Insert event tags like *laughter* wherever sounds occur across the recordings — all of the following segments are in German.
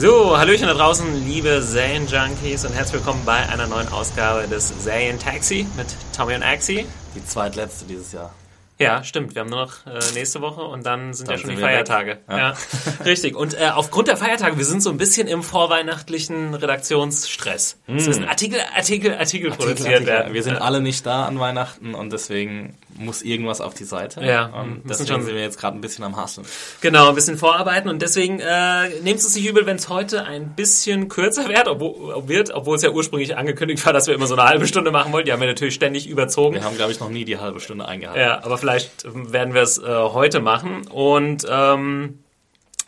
So, Hallöchen da draußen, liebe Serien-Junkies und herzlich willkommen bei einer neuen Ausgabe des Serien-Taxi mit Tommy und Axi. Die zweitletzte dieses Jahr. Ja, stimmt. Wir haben nur noch äh, nächste Woche und dann sind Dann ja schon die sind wir Feiertage. Ja. Ja. *laughs* Richtig. Und äh, aufgrund der Feiertage, wir sind so ein bisschen im vorweihnachtlichen Redaktionsstress. Es müssen Artikel, Artikel, Artikel, produziert Artikel. werden. Wir sind Ja. alle nicht da an Weihnachten und deswegen muss irgendwas auf die Seite. Ja, und deswegen schon- sind wir jetzt gerade ein bisschen am Hasseln. Genau, ein bisschen vorarbeiten und deswegen äh, nehmt es nicht übel, wenn es heute ein bisschen kürzer wird, obwohl, ob- wird, obwohl es ja ursprünglich angekündigt war, dass wir immer so eine halbe Stunde machen wollten. Die haben wir natürlich ständig überzogen. Wir haben, glaube ich, noch nie die halbe Stunde eingehalten. Ja, aber vielleicht ähm, werden wir es äh, heute machen. Und ähm,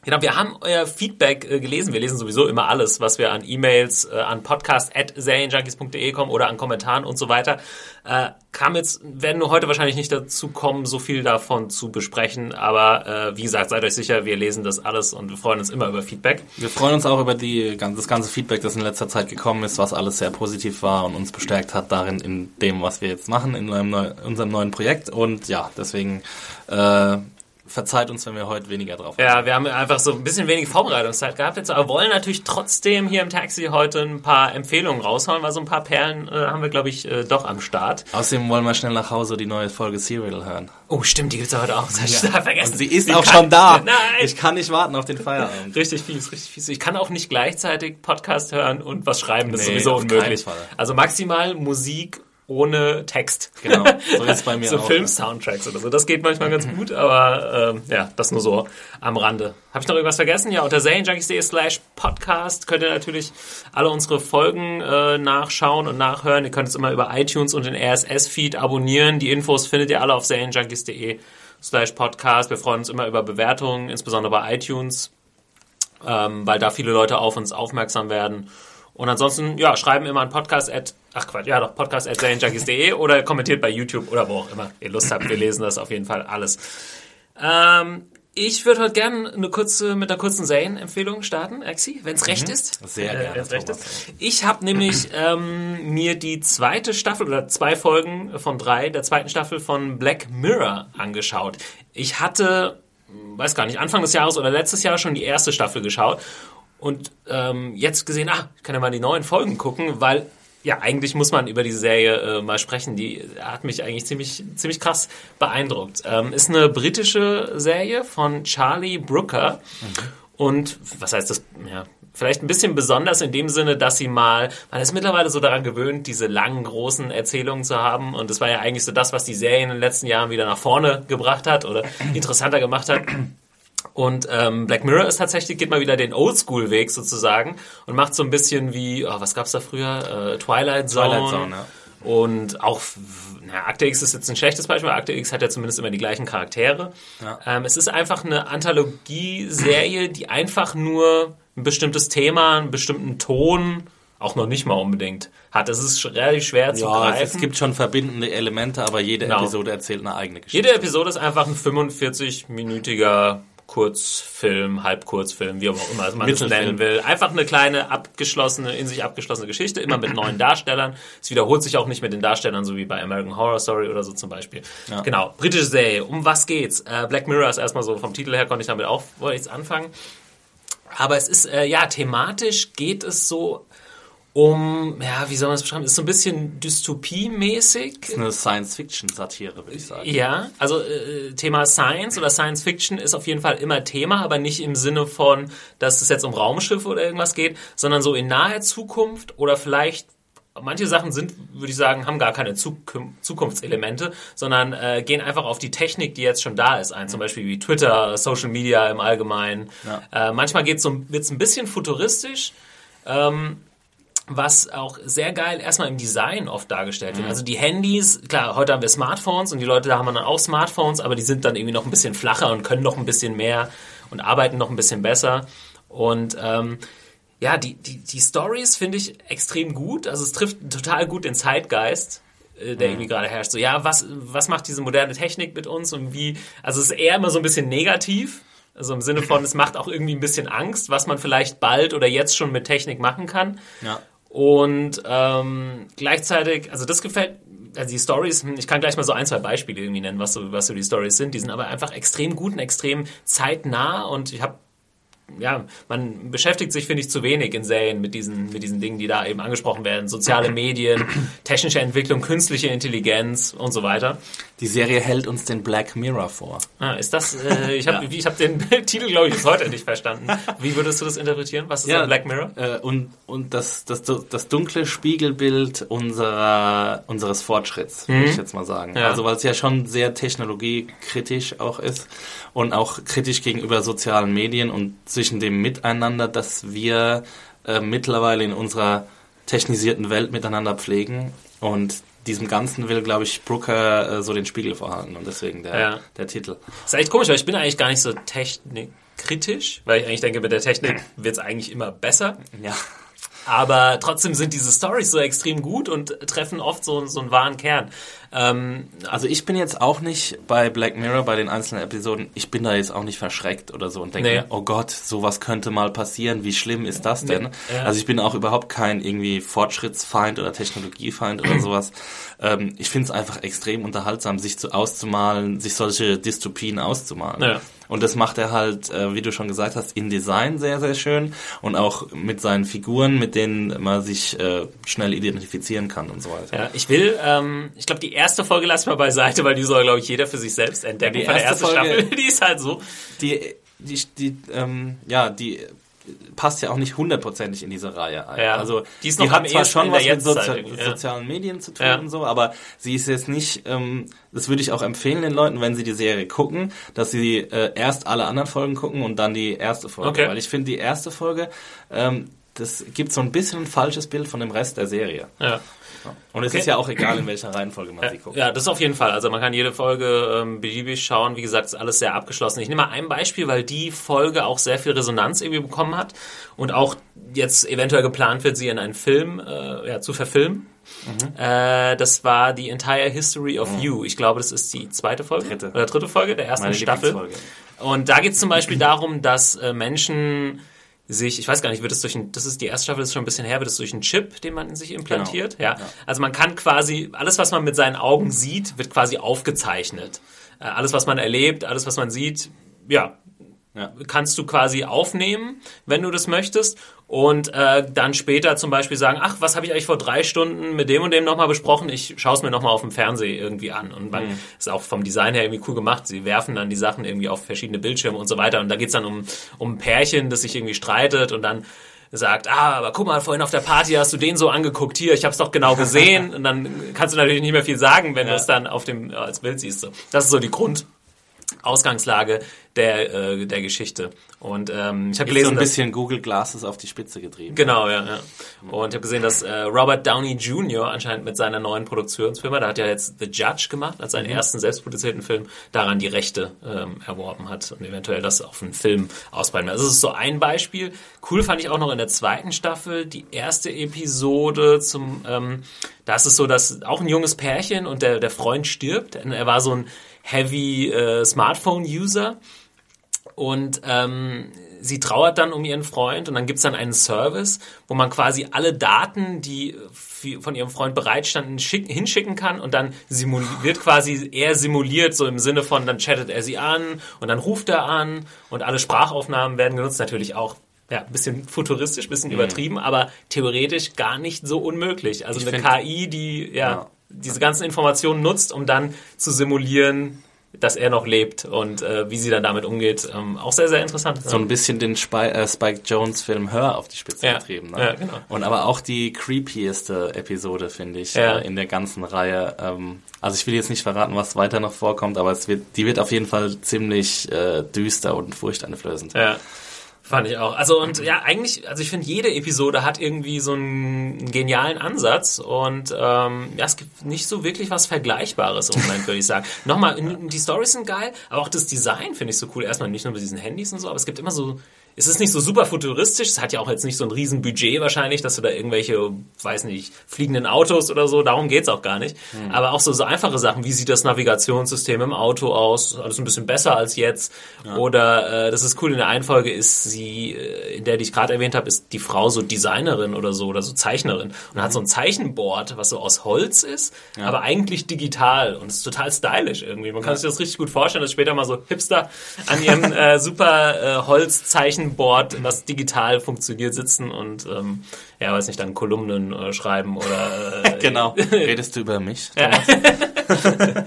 genau, wir haben euer Feedback äh, gelesen. Wir lesen sowieso immer alles, was wir an E-Mails, äh, an podcast.serienjunkies.de kommen oder an Kommentaren und so weiter. Äh, kam jetzt, werden nur heute wahrscheinlich nicht dazu kommen, so viel davon zu besprechen. Aber äh, wie gesagt, seid euch sicher, wir lesen das alles und wir freuen uns immer über Feedback. Wir freuen uns auch über die, das ganze Feedback, das in letzter Zeit gekommen ist, was alles sehr positiv war und uns bestärkt hat darin, in dem, was wir jetzt machen, in unserem, unserem neuen Projekt. Und ja, deswegen äh, verzeiht uns, wenn wir heute weniger drauf haben. Ja, wir haben einfach so ein bisschen wenig Vorbereitungszeit gehabt jetzt, aber wollen natürlich trotzdem hier im Taxi heute ein paar Empfehlungen raushauen, weil so ein paar Perlen äh, haben wir, glaube ich, äh, doch am Start. Außerdem wollen wir schnell nach Hause die neue Folge Serial hören. Oh, stimmt, die gibt's ja heute auch. Das hab ich vergessen. Und sie ist Die auch kann- schon da. Nein! Ich kann nicht warten auf den Feierabend. Richtig fies, richtig fies. Ich kann auch nicht gleichzeitig Podcast hören und was schreiben, das Nee, ist sowieso unmöglich. Also maximal Musik ohne Text. Genau, so ist bei *laughs* mir so auch. Film-Soundtracks oder so. Das geht manchmal ganz gut, aber ähm, ja, das nur so am Rande. Habe ich noch irgendwas vergessen? Ja, unter serienjunkies.de slash podcast könnt ihr natürlich alle unsere Folgen äh, nachschauen und nachhören. Ihr könnt es immer über iTunes und den RSS-Feed abonnieren. Die Infos findet ihr alle auf serienjunkies.de slash podcast. Wir freuen uns immer über Bewertungen, insbesondere bei iTunes, ähm, weil da viele Leute auf uns aufmerksam werden. Und ansonsten, ja, schreiben immer an podcast at, ach Quatsch, ja doch, podcast at serienjunkies.de *laughs* oder kommentiert bei YouTube oder wo auch immer ihr Lust habt. Wir lesen das auf jeden Fall alles. Ähm, ich würde heute gerne eine kurze, mit einer kurzen Serienempfehlung starten, Axi, wenn es recht ist. Mhm. Sehr Äh, gerne, wenn's recht Thomas. ist. Ich habe nämlich *clears throat* ähm, mir die zweite Staffel oder zwei Folgen von drei der zweiten Staffel von Black Mirror angeschaut. Ich hatte, weiß gar nicht, Anfang des Jahres oder letztes Jahr schon die erste Staffel geschaut und ähm, jetzt gesehen, ah, ich kann ja mal die neuen Folgen gucken, weil ja, eigentlich muss man über die Serie äh, mal sprechen. Die hat mich eigentlich ziemlich, ziemlich krass beeindruckt. Ähm, ist eine britische Serie von Charlie Brooker. Und was heißt das? Ja, vielleicht ein bisschen besonders in dem Sinne, dass sie mal, man ist mittlerweile so daran gewöhnt, diese langen, großen Erzählungen zu haben. Und das war ja eigentlich so das, was die Serie in den letzten Jahren wieder nach vorne gebracht hat oder interessanter gemacht hat. Und ähm, Black Mirror ist tatsächlich, geht mal wieder den Oldschool-Weg sozusagen und macht so ein bisschen wie, oh, was gab's da früher? Äh, Twilight Zone. Twilight Zone, ja. Und auch, na, Akte X ist jetzt ein schlechtes Beispiel, Akte X hat ja zumindest immer die gleichen Charaktere. Ähm, es ist einfach eine Anthologie-Serie, die einfach nur ein bestimmtes Thema, einen bestimmten Ton, auch noch nicht mal unbedingt hat. Es ist relativ schwer zu Ja, greifen. es gibt schon verbindende Elemente, aber jede Genau. Episode erzählt eine eigene Geschichte. Jede Episode ist einfach ein 45-minütiger Kurzfilm, Halbkurzfilm, wie auch immer man es nennen will. Einfach eine kleine, abgeschlossene, in sich abgeschlossene Geschichte, immer mit neuen Darstellern. Es wiederholt sich auch nicht mit den Darstellern, so wie bei American Horror Story oder so zum Beispiel. Genau, britische Serie. Um was geht's? Äh, Black Mirror ist erstmal so, vom Titel her konnte ich damit auch, wollte ich anfangen. Aber es ist, äh, ja, thematisch geht es so um, ja, wie soll man das beschreiben? Es ist so ein bisschen Dystopie-mäßig. Ist eine Science-Fiction-Satire, würde ich sagen. Ja, also äh, Thema Science oder Science Fiction ist auf jeden Fall immer Thema, aber nicht im Sinne von, dass es jetzt um Raumschiffe oder irgendwas geht, sondern so in naher Zukunft oder vielleicht manche Sachen sind, würde ich sagen, haben gar keine Zukunftselemente, sondern äh, gehen einfach auf die Technik, die jetzt schon da ist, ein. Zum Beispiel wie Twitter, Social Media im Allgemeinen. Ja. Äh, manchmal geht's so, wird's ein bisschen futuristisch. Ähm, was auch sehr geil erstmal im Design oft dargestellt wird. Mhm. Also die Handys, klar, heute haben wir Smartphones und die Leute da haben dann auch Smartphones, aber die sind dann irgendwie noch ein bisschen flacher und können noch ein bisschen mehr und arbeiten noch ein bisschen besser. Und ähm, ja, die, die, die Stories finde ich extrem gut. Also es trifft total gut den Zeitgeist, äh, der mhm. irgendwie gerade herrscht. So, ja, was, was macht diese moderne Technik mit uns und wie, also es ist eher immer so ein bisschen negativ. Also im Sinne von, es macht auch irgendwie ein bisschen Angst, was man vielleicht bald oder jetzt schon mit Technik machen kann. Ja. Und ähm, gleichzeitig, also das gefällt, also die Stories, hm, ich kann gleich mal so ein, zwei Beispiele irgendwie nennen, was so, was so die Stories sind. Die sind aber einfach extrem gut und extrem zeitnah und ich habe ja, man beschäftigt sich, finde ich, zu wenig in Serien mit diesen, mit diesen Dingen, die da eben angesprochen werden. Soziale Medien, technische Entwicklung, künstliche Intelligenz und so weiter. Die Serie hält uns den Black Mirror vor. Ah, ist das, äh, ich habe ja. Ich hab den *laughs* Titel, glaube ich, bis heute nicht verstanden. Wie würdest du das interpretieren? Was ist ja, Black Mirror? Äh, und und das, das, das dunkle Spiegelbild unserer, unseres Fortschritts, mhm. würde ich jetzt mal sagen. Ja. Also, weil es ja schon sehr technologiekritisch auch ist und auch kritisch gegenüber sozialen Medien und zwischen dem Miteinander, das wir äh, mittlerweile in unserer technisierten Welt miteinander pflegen und diesem Ganzen will, glaube ich, Brooker äh, so den Spiegel vorhalten und deswegen der, ja. der Titel. Ist echt komisch, weil ich bin eigentlich gar nicht so technikkritisch, weil ich eigentlich denke, mit der Technik wird es eigentlich immer besser. Ja. Aber trotzdem sind diese Stories so extrem gut und treffen oft so, so einen wahren Kern. Ähm, also ich bin jetzt auch nicht bei Black Mirror, bei den einzelnen Episoden, ich bin da jetzt auch nicht verschreckt oder so und denke, nee. oh Gott, sowas könnte mal passieren, wie schlimm ist das denn? Nee. Ja. Also ich bin auch überhaupt kein irgendwie Fortschrittsfeind oder Technologiefeind oder *clears throat* sowas. Ähm, ich finde es einfach extrem unterhaltsam, sich zu auszumalen, sich solche Dystopien auszumalen. Ja. Und das macht er halt, äh, wie du schon gesagt hast, in Design sehr, sehr schön und auch mit seinen Figuren, mit denen man sich äh, schnell identifizieren kann und so weiter. Ja, ich will, ähm, ich glaube, die erste Folge lass mal beiseite, weil die soll, glaube ich, jeder für sich selbst entdecken. Die erste, erste Folge, Staffel, *laughs* die ist halt so. Die, die, die, ähm, ja, die passt ja auch nicht hundertprozentig in diese Reihe ein. Ja, also die, ist noch die hat zwar schon was mit Sozi ja. sozialen Medien zu tun ja. und so, aber sie ist jetzt nicht, ähm, das würde ich auch empfehlen den Leuten, wenn sie die Serie gucken, dass sie äh, erst alle anderen Folgen gucken und dann die erste Folge. Okay. Weil ich finde, die erste Folge, ähm, das gibt so ein bisschen ein falsches Bild von dem Rest der Serie. Ja. Und es okay. ist ja auch egal, in welcher Reihenfolge man sie guckt. Ja, das auf jeden Fall. Also man kann jede Folge ähm, beliebig schauen. Wie gesagt, ist alles sehr abgeschlossen. Ich nehme mal ein Beispiel, weil die Folge auch sehr viel Resonanz irgendwie bekommen hat und auch jetzt eventuell geplant wird, sie in einen Film äh, ja, zu verfilmen. Mhm. Äh, das war The Entire History of mhm. You. Ich glaube, das ist die zweite Folge dritte. oder dritte Folge der ersten Meine Staffel. Und da geht es zum Beispiel darum, dass äh, Menschen sich, ich weiß gar nicht, wird es durch ein, das ist die erste Staffel, das ist schon ein bisschen her, wird es durch einen Chip, den man in sich implantiert. Genau. Ja. ja. Also man kann quasi, alles, was man mit seinen Augen sieht, wird quasi aufgezeichnet. Äh, alles, was man erlebt, alles, was man sieht, ja, ja. kannst du quasi aufnehmen, wenn du das möchtest und äh, dann später zum Beispiel sagen, ach, was habe ich eigentlich vor drei Stunden mit dem und dem nochmal besprochen? Ich schaue es mir nochmal auf dem Fernseher irgendwie an. Und man mhm. ist auch vom Design her irgendwie cool gemacht. Sie werfen dann die Sachen irgendwie auf verschiedene Bildschirme und so weiter. Und da geht's dann um, um ein Pärchen, das sich irgendwie streitet und dann sagt, ah, aber guck mal, vorhin auf der Party hast du den so angeguckt, hier, ich habe es doch genau gesehen. *laughs* und dann kannst du natürlich nicht mehr viel sagen, wenn ja. du es dann auf dem als Bild siehst. Das ist so die Grund, Ausgangslage der, äh, der Geschichte. Und ähm, ich habe gelesen, so ein bisschen Google Glasses auf die Spitze getrieben. Genau, ja. ja. Und ich habe gesehen, dass äh, Robert Downey Jr. anscheinend mit seiner neuen Produktionsfirma, da hat ja jetzt The Judge gemacht, als seinen mhm. ersten selbstproduzierten Film, daran die Rechte ähm, erworben hat und eventuell das auf einen Film ausbreiten will. Also das ist so ein Beispiel. Cool fand ich auch noch in der zweiten Staffel die erste Episode zum, ähm, da ist es so, dass auch ein junges Pärchen und der, der Freund stirbt. Er war so ein Heavy äh, Smartphone-User und ähm, sie trauert dann um ihren Freund und dann gibt's dann einen Service, wo man quasi alle Daten, die von ihrem Freund bereitstanden, hinschicken kann und dann wird quasi er simuliert, so im Sinne von, dann chattet er sie an und dann ruft er an und alle Sprachaufnahmen werden genutzt, natürlich auch ja, ein bisschen futuristisch, ein bisschen mhm. übertrieben, aber theoretisch gar nicht so unmöglich. Also ich eine KI, die ja, ja, diese ganzen Informationen nutzt, um dann zu simulieren, dass er noch lebt und äh, wie sie dann damit umgeht. Ähm, auch sehr, sehr interessant. So ein bisschen den Spy äh, Spike Jones Film Hör auf die Spitze Ja. getrieben. Ne? Ja, genau. Und aber auch die creepieste Episode, finde ich, Ja. äh, in der ganzen Reihe. Ähm, also ich will jetzt nicht verraten, was weiter noch vorkommt, aber es wird, die wird auf jeden Fall ziemlich äh, düster und furchteinflößend. Ja. Fand ich auch. Also und ja, eigentlich, also ich finde, jede Episode hat irgendwie so einen genialen Ansatz und ähm, ja, es gibt nicht so wirklich was Vergleichbares Moment, würde ich sagen. *laughs* Nochmal, die Stories sind geil, aber auch das Design finde ich so cool. Erstmal nicht nur mit diesen Handys und so, aber es gibt immer so, es ist nicht so super futuristisch, es hat ja auch jetzt nicht so ein riesen Budget wahrscheinlich, dass du da irgendwelche, weiß nicht, fliegenden Autos oder so, darum geht's auch gar nicht. Aber auch so, so einfache Sachen, wie sieht das Navigationssystem im Auto aus, alles ein bisschen besser als jetzt. Oder äh, das ist cool, in der einen Folge ist sie, äh, in der die ich gerade erwähnt habe, ist die Frau so Designerin oder so oder so Zeichnerin und hat so ein Zeichenboard, was so aus Holz ist, aber eigentlich digital und es ist total stylisch irgendwie. Man kann sich das richtig gut vorstellen, dass später mal so Hipster an ihrem äh, super äh, Holzzeichenboard, das digital funktioniert, sitzen und ähm, ja, weiß nicht, dann Kolumnen äh, schreiben oder äh, *laughs* Genau. *laughs* Redest du über mich? Ja. *laughs*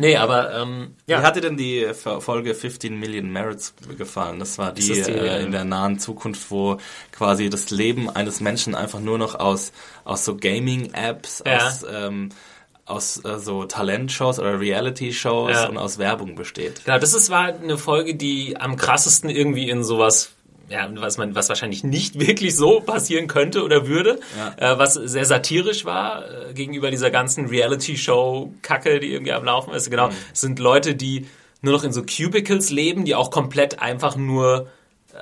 Nee, aber ähm, Wie ja. hat dir denn die Folge 15 Million Merits gefallen? Das war die, das die, äh, äh, in der nahen Zukunft, wo quasi das Leben eines Menschen einfach nur noch aus, aus so Gaming-Apps, Ja. aus, ähm, aus äh, so Talentshows oder Reality-Shows Ja. und aus Werbung besteht. Genau, das ist, war eine Folge, die am krassesten irgendwie in sowas, ja, was man, was wahrscheinlich nicht *laughs* wirklich so passieren könnte oder würde, äh, was sehr satirisch war äh, gegenüber dieser ganzen Reality-Show-Kacke, die irgendwie am Laufen ist. Genau, es sind Leute, die nur noch in so Cubicles leben, die auch komplett einfach nur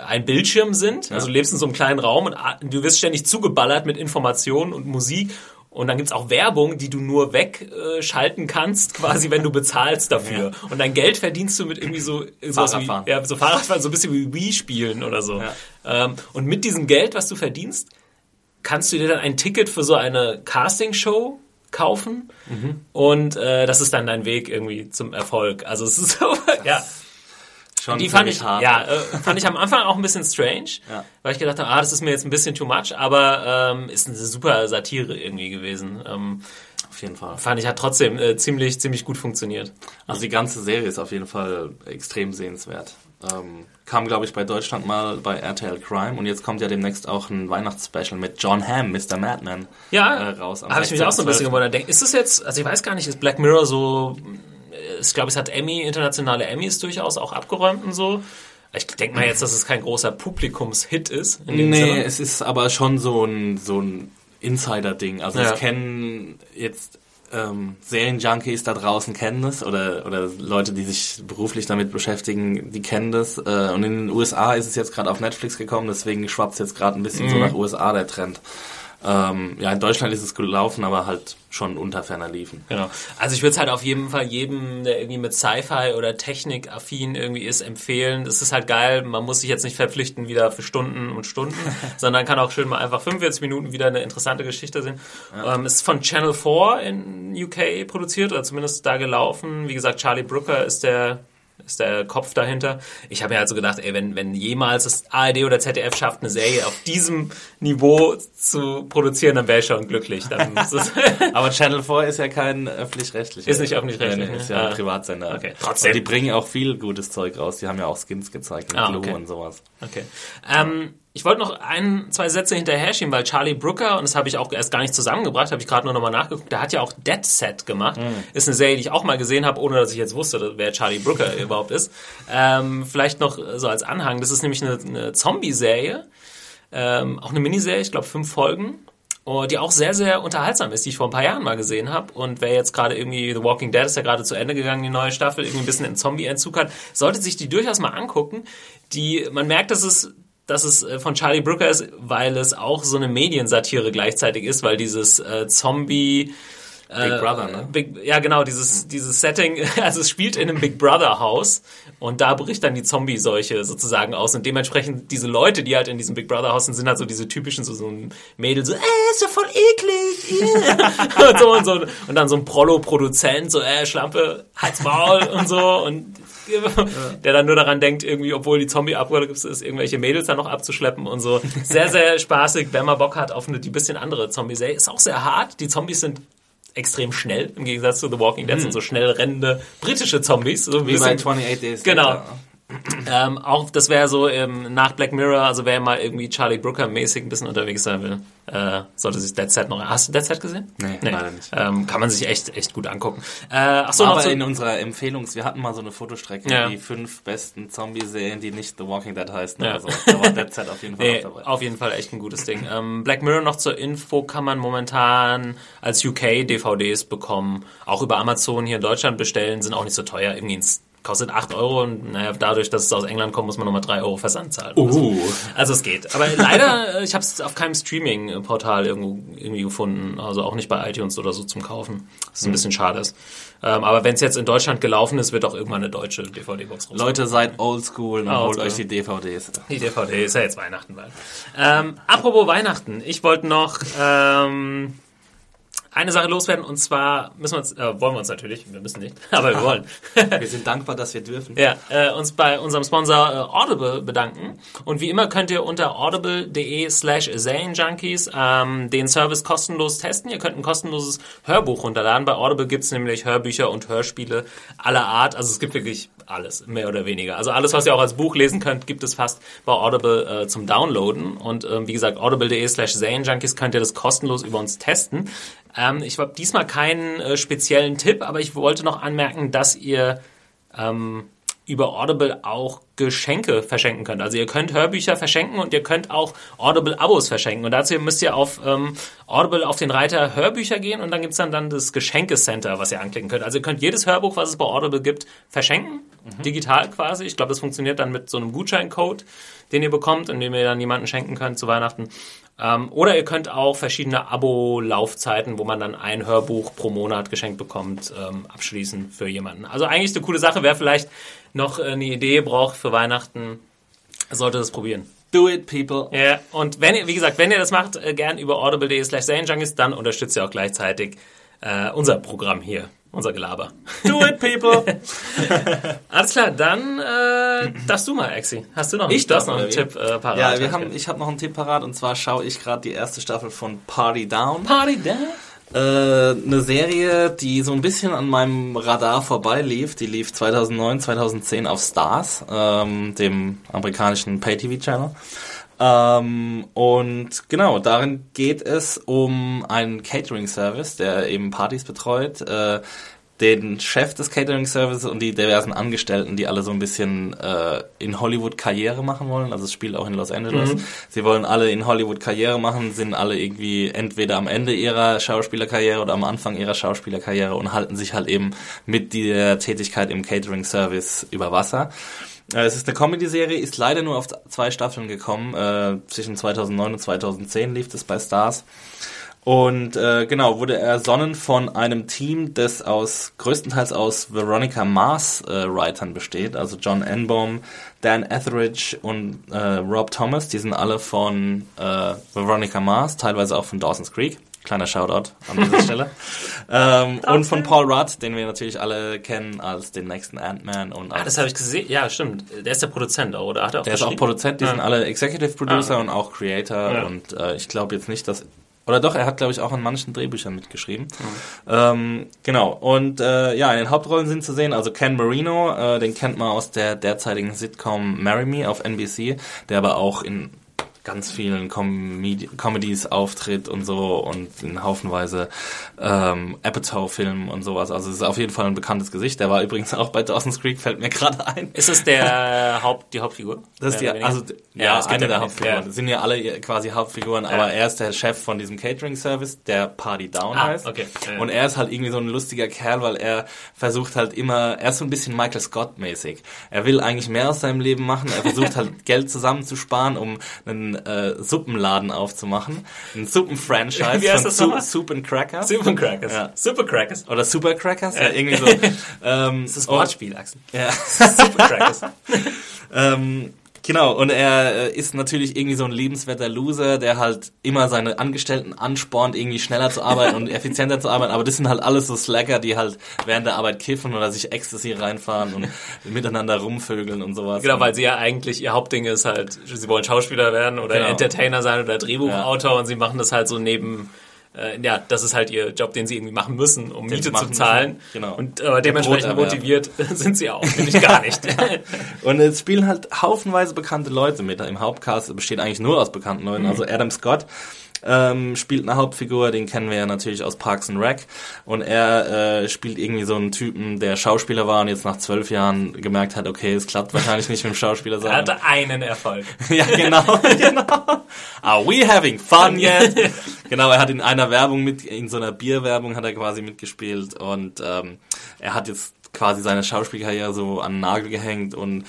ein Bildschirm sind. Also du lebst in so einem kleinen Raum und a- du wirst ständig zugeballert mit Informationen und Musik. Und dann gibt's auch Werbung, die du nur wegschalten kannst, quasi, wenn du bezahlst dafür. Und dein Geld verdienst du mit irgendwie so sowas wie, Fahrradfahren. ja, so Fahrradfahren, so ein bisschen wie Wii spielen oder so. Ähm, und mit diesem Geld, was du verdienst, kannst du dir dann ein Ticket für so eine Castingshow kaufen. Und äh, das ist dann dein Weg irgendwie zum Erfolg. Also es ist so, *laughs* ja. Schon Die fand ich, hart. ja, äh, fand ich am Anfang auch ein bisschen strange, Ja. weil ich gedacht habe, ah, das ist mir jetzt ein bisschen too much, aber ähm, ist eine super Satire irgendwie gewesen. Ähm, Auf jeden Fall. fand ich hat trotzdem äh, ziemlich ziemlich gut funktioniert. Also die ganze Serie ist auf jeden Fall extrem sehenswert. Ähm, kam, glaube ich, bei Deutschland mal bei RTL Crime und jetzt kommt ja demnächst auch ein Weihnachtsspecial mit John Hamm, Mr. Madman, Ja, äh, raus. habe ich mich auch so ein bisschen 16.12.. gewundert. Ist es jetzt, also ich weiß gar nicht, ist Black Mirror so, ich glaube, es hat Emmy, internationale Emmys durchaus auch abgeräumt und so. Ich denke mal jetzt, dass es kein großer Publikumshit ist. Nee, Sinne. es ist aber schon so ein, so ein Insider-Ding. Also Ja. es kennen jetzt ähm, Serienjunkies da draußen kennen das oder, oder Leute, die sich beruflich damit beschäftigen, die kennen das. Äh, und in den USA ist es jetzt gerade auf Netflix gekommen, deswegen schwappt es jetzt gerade ein bisschen Mhm. so nach USA der Trend. Ähm, ja, in Deutschland ist es gelaufen, aber halt schon unter ferner liefen. Genau. Also ich würde es halt auf jeden Fall jedem, der irgendwie mit Sci-Fi oder Technik affin irgendwie ist, empfehlen. Das ist halt geil. Man muss sich jetzt nicht verpflichten wieder für Stunden und Stunden, *laughs* sondern kann auch schön mal einfach 45 Minuten wieder eine interessante Geschichte sehen. Ähm, ist von Channel 4 in UK produziert oder zumindest da gelaufen. Wie gesagt, Charlie Brooker ist der ist der Kopf dahinter. Ich habe mir halt so gedacht, ey, wenn, wenn jemals das ARD oder ZDF schafft, eine Serie auf diesem Niveau zu produzieren, dann wäre ich schon glücklich. *laughs* Aber Channel 4 ist ja kein öffentlich-rechtlicher. Ist nicht öffentlich-rechtlich, ist ja ein Privatsender. Okay, trotzdem. Und die bringen auch viel gutes Zeug raus. Die haben ja auch Skins gezeigt mit Ah, okay. und sowas. Okay. Ähm, ich wollte noch ein, zwei Sätze hinterher schieben, weil Charlie Brooker, und das habe ich auch erst gar nicht zusammengebracht, habe ich gerade nur nochmal nachgeguckt, der hat ja auch Dead Set gemacht. Ist eine Serie, die ich auch mal gesehen habe, ohne dass ich jetzt wusste, wer Charlie Brooker *laughs* überhaupt ist. Ähm, vielleicht noch so als Anhang, das ist nämlich eine, eine Zombie-Serie, ähm, auch eine Miniserie, ich glaube fünf Folgen. oh, die auch sehr, sehr unterhaltsam ist, die ich vor ein paar Jahren mal gesehen habe. Und wer jetzt gerade irgendwie The Walking Dead ist ja gerade zu Ende gegangen, die neue Staffel, irgendwie ein bisschen in Zombie-Entzug hat, sollte sich die durchaus mal angucken. Die, man merkt, dass es dass es äh, von Charlie Brooker ist, weil es auch so eine Mediensatire gleichzeitig ist, weil dieses äh, Zombie Big Brother, ne? Big, ja, genau, dieses, dieses Setting, *laughs* also es spielt in einem Big Brother Haus und da bricht dann die Zombie-Seuche sozusagen aus und dementsprechend diese Leute, die halt in diesem Big Brother Haus sind, sind halt so diese typischen, so, so ein Mädel, so, äh, ist ja voll eklig, yeah. *laughs* und so und so und dann so ein Prollo-Produzent, so, äh, Schlampe, halt's Maul und so und *laughs* der dann nur daran denkt, irgendwie, obwohl die Zombie-Apokalypse ist, irgendwelche Mädels dann noch abzuschleppen und so. Sehr, sehr spaßig, wenn man Bock hat auf eine die bisschen andere Zombie-Serie. Ist auch sehr hart. Die Zombies sind extrem schnell, im Gegensatz zu The Walking Dead, sind so schnell rennende britische Zombies. So ein Wie bei bisschen- 28 Days Genau. Later. Ähm, auch das wäre so ähm, nach Black Mirror, also wer mal irgendwie Charlie Brooker mäßig ein bisschen unterwegs sein will, äh, sollte sich Dead Set noch. Hast du Dead Set gesehen? Nee, leider nicht. Ähm, kann man sich echt echt gut angucken. Äh, ach so, Aber zu, in unserer Empfehlungs, wir hatten mal so eine Fotostrecke, Ja. die fünf besten Zombie-Serien, die nicht The Walking Dead heißen. Ja. Also, da war Dead Set auf jeden Fall Nee, dabei. auf jeden Fall echt ein gutes Ding. Ähm, Black Mirror noch zur Info kann man momentan als UK DVDs bekommen. Auch über Amazon hier in Deutschland bestellen, sind auch nicht so teuer. Irgendwie ins- kostet 8 Euro und naja, dadurch, dass es aus England kommt, muss man nochmal 3 Euro Versand zahlen. Uh. Also es geht. Aber leider, äh, ich habe es auf keinem Streaming-Portal irgendwo irgendwie gefunden. Also auch nicht bei iTunes oder so zum Kaufen. Das ist ein bisschen schade. Ist. Ähm, aber wenn es jetzt in Deutschland gelaufen ist, wird auch irgendwann eine deutsche DVD-Box rauskommen. Leute, seid oldschool und Ah, holt oldschool. euch die DVDs. Die DVD ist ja jetzt Weihnachten bald. Ähm, apropos Weihnachten, ich wollte noch ähm, eine Sache loswerden und zwar müssen wir uns, äh, wollen wir uns natürlich, wir müssen nicht, *laughs* aber wir wollen. *laughs* Wir sind dankbar, dass wir dürfen. Ja, äh, uns bei unserem Sponsor äh, Audible bedanken. Und wie immer könnt ihr unter audible.de slash Junkies ähm, den Service kostenlos testen. Ihr könnt ein kostenloses Hörbuch runterladen. Bei Audible gibt's nämlich Hörbücher und Hörspiele aller Art. Also es gibt wirklich alles, mehr oder weniger. Also alles, was ihr auch als Buch lesen könnt, gibt es fast bei Audible äh, zum Downloaden. Und ähm, wie gesagt, audible.de slash Junkies könnt ihr das kostenlos über uns testen. Ähm, ich habe diesmal keinen äh, speziellen Tipp, aber ich wollte noch anmerken, dass ihr ähm, über Audible auch Geschenke verschenken könnt. Also ihr könnt Hörbücher verschenken und ihr könnt auch Audible-Abos verschenken. Und dazu müsst ihr auf ähm, Audible auf den Reiter Hörbücher gehen und dann gibt's dann, dann das Geschenkecenter, was ihr anklicken könnt. Also ihr könnt jedes Hörbuch, was es bei Audible gibt, verschenken, digital quasi. Ich glaube, das funktioniert dann mit so einem Gutscheincode, den ihr bekommt und den ihr dann jemanden schenken könnt zu Weihnachten. Ähm, oder ihr könnt auch verschiedene Abo-Laufzeiten, wo man dann ein Hörbuch pro Monat geschenkt bekommt, ähm, abschließen für jemanden. Also eigentlich eine coole Sache. Wer vielleicht noch äh, eine Idee braucht für Weihnachten, sollte das probieren. Do it, people. Ja, und wenn ihr, wie gesagt, wenn ihr das macht, äh, gern über audible.de slash dann unterstützt ihr auch gleichzeitig äh, unser Programm hier, unser Gelaber. Do it, people. *laughs* Alles klar, dann äh, darfst du mal, Exi. Hast du noch, Ich darf noch einen mal, Tipp äh, parat? ja, wir haben, ich habe noch einen Tipp parat und zwar schaue ich gerade die erste Staffel von Party Down. Party da? Äh, eine Serie, die so ein bisschen an meinem Radar vorbeilief. Die lief 2009, 2010 auf Stars, ähm, dem amerikanischen Pay-TV-Channel. Ähm, und genau, darin geht es um einen Catering-Service, der eben Partys betreut. Äh, den Chef des Catering-Services und die diversen Angestellten, die alle so ein bisschen äh, in Hollywood Karriere machen wollen. Also es spielt auch in Los Angeles. Sie wollen alle in Hollywood Karriere machen, sind alle irgendwie entweder am Ende ihrer Schauspielerkarriere oder am Anfang ihrer Schauspielerkarriere und halten sich halt eben mit der Tätigkeit im Catering-Service über Wasser. Äh, Es ist eine Comedy-Serie, ist leider nur auf zwei Staffeln gekommen. Äh, zwischen 2009 und 2010 lief es bei Stars. Und äh, genau, wurde ersonnen von einem Team, das aus größtenteils aus Veronica Mars äh, besteht, also John Enbom, Dan Etheridge und äh, Rob Thomas, die sind alle von äh, Veronica Mars, teilweise auch von Dawson's Creek. Kleiner Shoutout an dieser Stelle. *laughs* ähm, und von Paul Rudd, den wir natürlich alle kennen als den nächsten Ant-Man und Ah, das habe ich gesehen. Ja, stimmt. Der ist der Produzent, oder? Hat er auch der ist auch? Produzent, die Ja. sind alle Executive Producer Ah. und auch Creator Ja. und äh, ich glaube jetzt nicht, dass oder doch, er hat glaube ich auch an manchen Drehbüchern mitgeschrieben. Ähm, genau und äh, ja, in den Hauptrollen sind zu sehen also Ken Marino, äh, den kennt man aus der derzeitigen Sitcom Marry Me auf NBC, der aber auch in ganz vielen Comedi Comedies auftritt und so und in haufenweise ähm, Apatow-Filmen und sowas. Also es ist auf jeden Fall ein bekanntes Gesicht. Der war übrigens auch bei Dawson's Creek, fällt mir gerade ein. Ist es der *laughs* Haupt, die Hauptfigur? Das ist die, also, ja, gibt eine ja- der Hauptfiguren. ja. Das sind ja alle quasi Hauptfiguren, aber er ist der Chef von diesem Catering-Service, der Party Down Ah, heißt. okay. Ja, ja. Und er ist halt irgendwie so ein lustiger Kerl, weil er versucht halt immer, er ist so ein bisschen Michael Scott-mäßig. Er will eigentlich mehr aus seinem Leben machen. Er versucht *laughs* halt Geld zusammenzusparen, um einen äh, Suppenladen aufzumachen. Ein Suppenfranchise Wie heißt von das Su? Soup and Crackers. Super Crackers. Ja. Super Crackers. Oder Super Crackers, ja, irgendwie so. *laughs* ähm, Das ist und- Wortspiel, Axel. Ja. *laughs* Super Crackers. *laughs* Ähm, genau, und er äh, ist natürlich irgendwie so ein liebenswerter Loser, der halt immer seine Angestellten anspornt, irgendwie schneller zu arbeiten und *laughs* effizienter zu arbeiten. Aber das sind halt alles so Slacker, die halt während der Arbeit kiffen oder sich Ecstasy reinfahren und *laughs* miteinander rumvögeln und sowas. Genau, weil sie ja eigentlich, ihr Hauptding ist halt, sie wollen Schauspieler werden oder Genau. Entertainer sein oder Drehbuchautor und sie machen das halt so neben äh, ja, das ist halt ihr Job, den sie irgendwie machen müssen, um Den Miete zu zahlen. müssen, genau. Und äh, dementsprechend motiviert *laughs* sind sie auch, finde ich gar nicht. *laughs* Und es spielen halt haufenweise bekannte Leute mit. Im Hauptcast besteht eigentlich nur aus bekannten Leuten. Mhm. Also Adam Scott ähm, spielt eine Hauptfigur, den kennen wir ja natürlich aus Parks and Rec. Und er äh, spielt irgendwie so einen Typen, der Schauspieler war und jetzt nach zwölf Jahren gemerkt hat, okay, es klappt wahrscheinlich nicht mit dem Schauspieler er sein. hatte einen Erfolg. *laughs* ja, genau, *laughs* genau. Are we having fun yet? genau, er hat in einer Werbung mit, in so einer Bierwerbung hat er quasi mitgespielt und ähm, er hat jetzt quasi seine Schauspielkarriere so an den Nagel gehängt und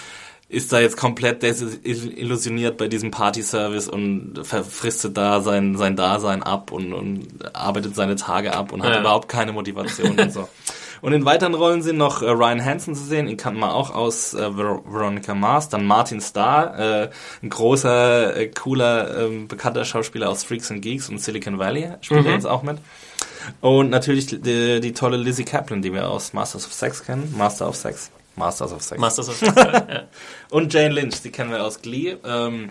ist da jetzt komplett desillusioniert bei diesem Party-Service und verfristet da sein, sein Dasein ab und, und arbeitet seine Tage ab und hat Ja. überhaupt keine Motivation und so. *laughs* Und in weiteren Rollen sind noch äh, Ryan Hansen zu sehen, ihn kannte man auch aus äh, Ver Veronica Mars, dann Martin Starr, äh, ein großer, äh, cooler, ähm, bekannter Schauspieler aus Freaks and Geeks und Silicon Valley, spielt er jetzt auch mit. Und natürlich die, die tolle Lizzie Kaplan, die wir aus Masters of Sex kennen, Master of Sex, Masters of Sex. Masters of ja. *laughs* Und Jane Lynch, die kennen wir aus Glee. Ähm,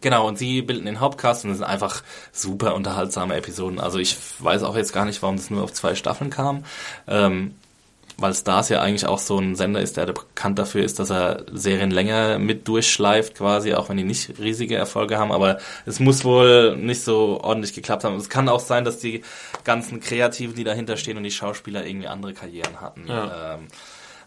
genau, und sie bilden den Hauptcast und es sind einfach super unterhaltsame Episoden. Also ich weiß auch jetzt gar nicht, warum das nur auf zwei Staffeln kam. Ähm, weil Stars ja eigentlich auch so ein Sender ist, der bekannt dafür ist, dass er Serien länger mit durchschleift quasi, auch wenn die nicht riesige Erfolge haben. Aber es muss wohl nicht so ordentlich geklappt haben. Es kann auch sein, dass die ganzen Kreativen, die dahinter stehen und die Schauspieler irgendwie andere Karrieren hatten. Ja. Ähm,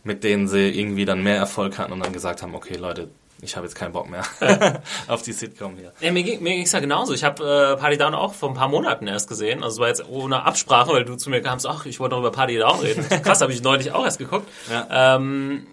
mit denen sie irgendwie dann mehr Erfolg hatten und dann gesagt haben, okay Leute, ich habe jetzt keinen Bock mehr *laughs* auf die Sitcom hier. Ja, mir, ging- ging's ja genauso. Ich habe äh, Party Down auch vor ein paar Monaten erst gesehen. Also es war jetzt ohne Absprache, weil du zu mir kamst, ach, ich wollte noch über Party Down reden. *laughs* Krass, habe ich neulich auch erst geguckt. Ja. Ähm,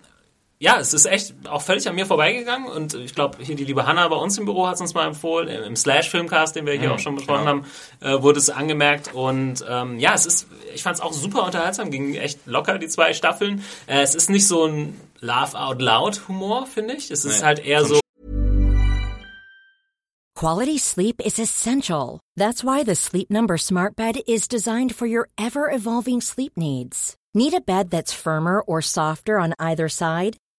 ja, es ist echt auch völlig an mir vorbeigegangen und ich glaube, hier die liebe Hanna bei uns im Büro hat es uns mal empfohlen, im im Slash-Filmcast, den wir hier auch schon besprochen genau. haben, äh, wurde es angemerkt und ähm, ja, es ist, ich fand es auch super unterhaltsam, ging echt locker, die zwei Staffeln. Äh, es ist nicht so ein Laugh-out-loud-Humor, finde ich. Es ist Nee. halt eher so, Quality sleep is essential. That's why the Sleep Number Smart Bed is designed for your ever evolving sleep needs. Need a bed that's firmer or softer on either side?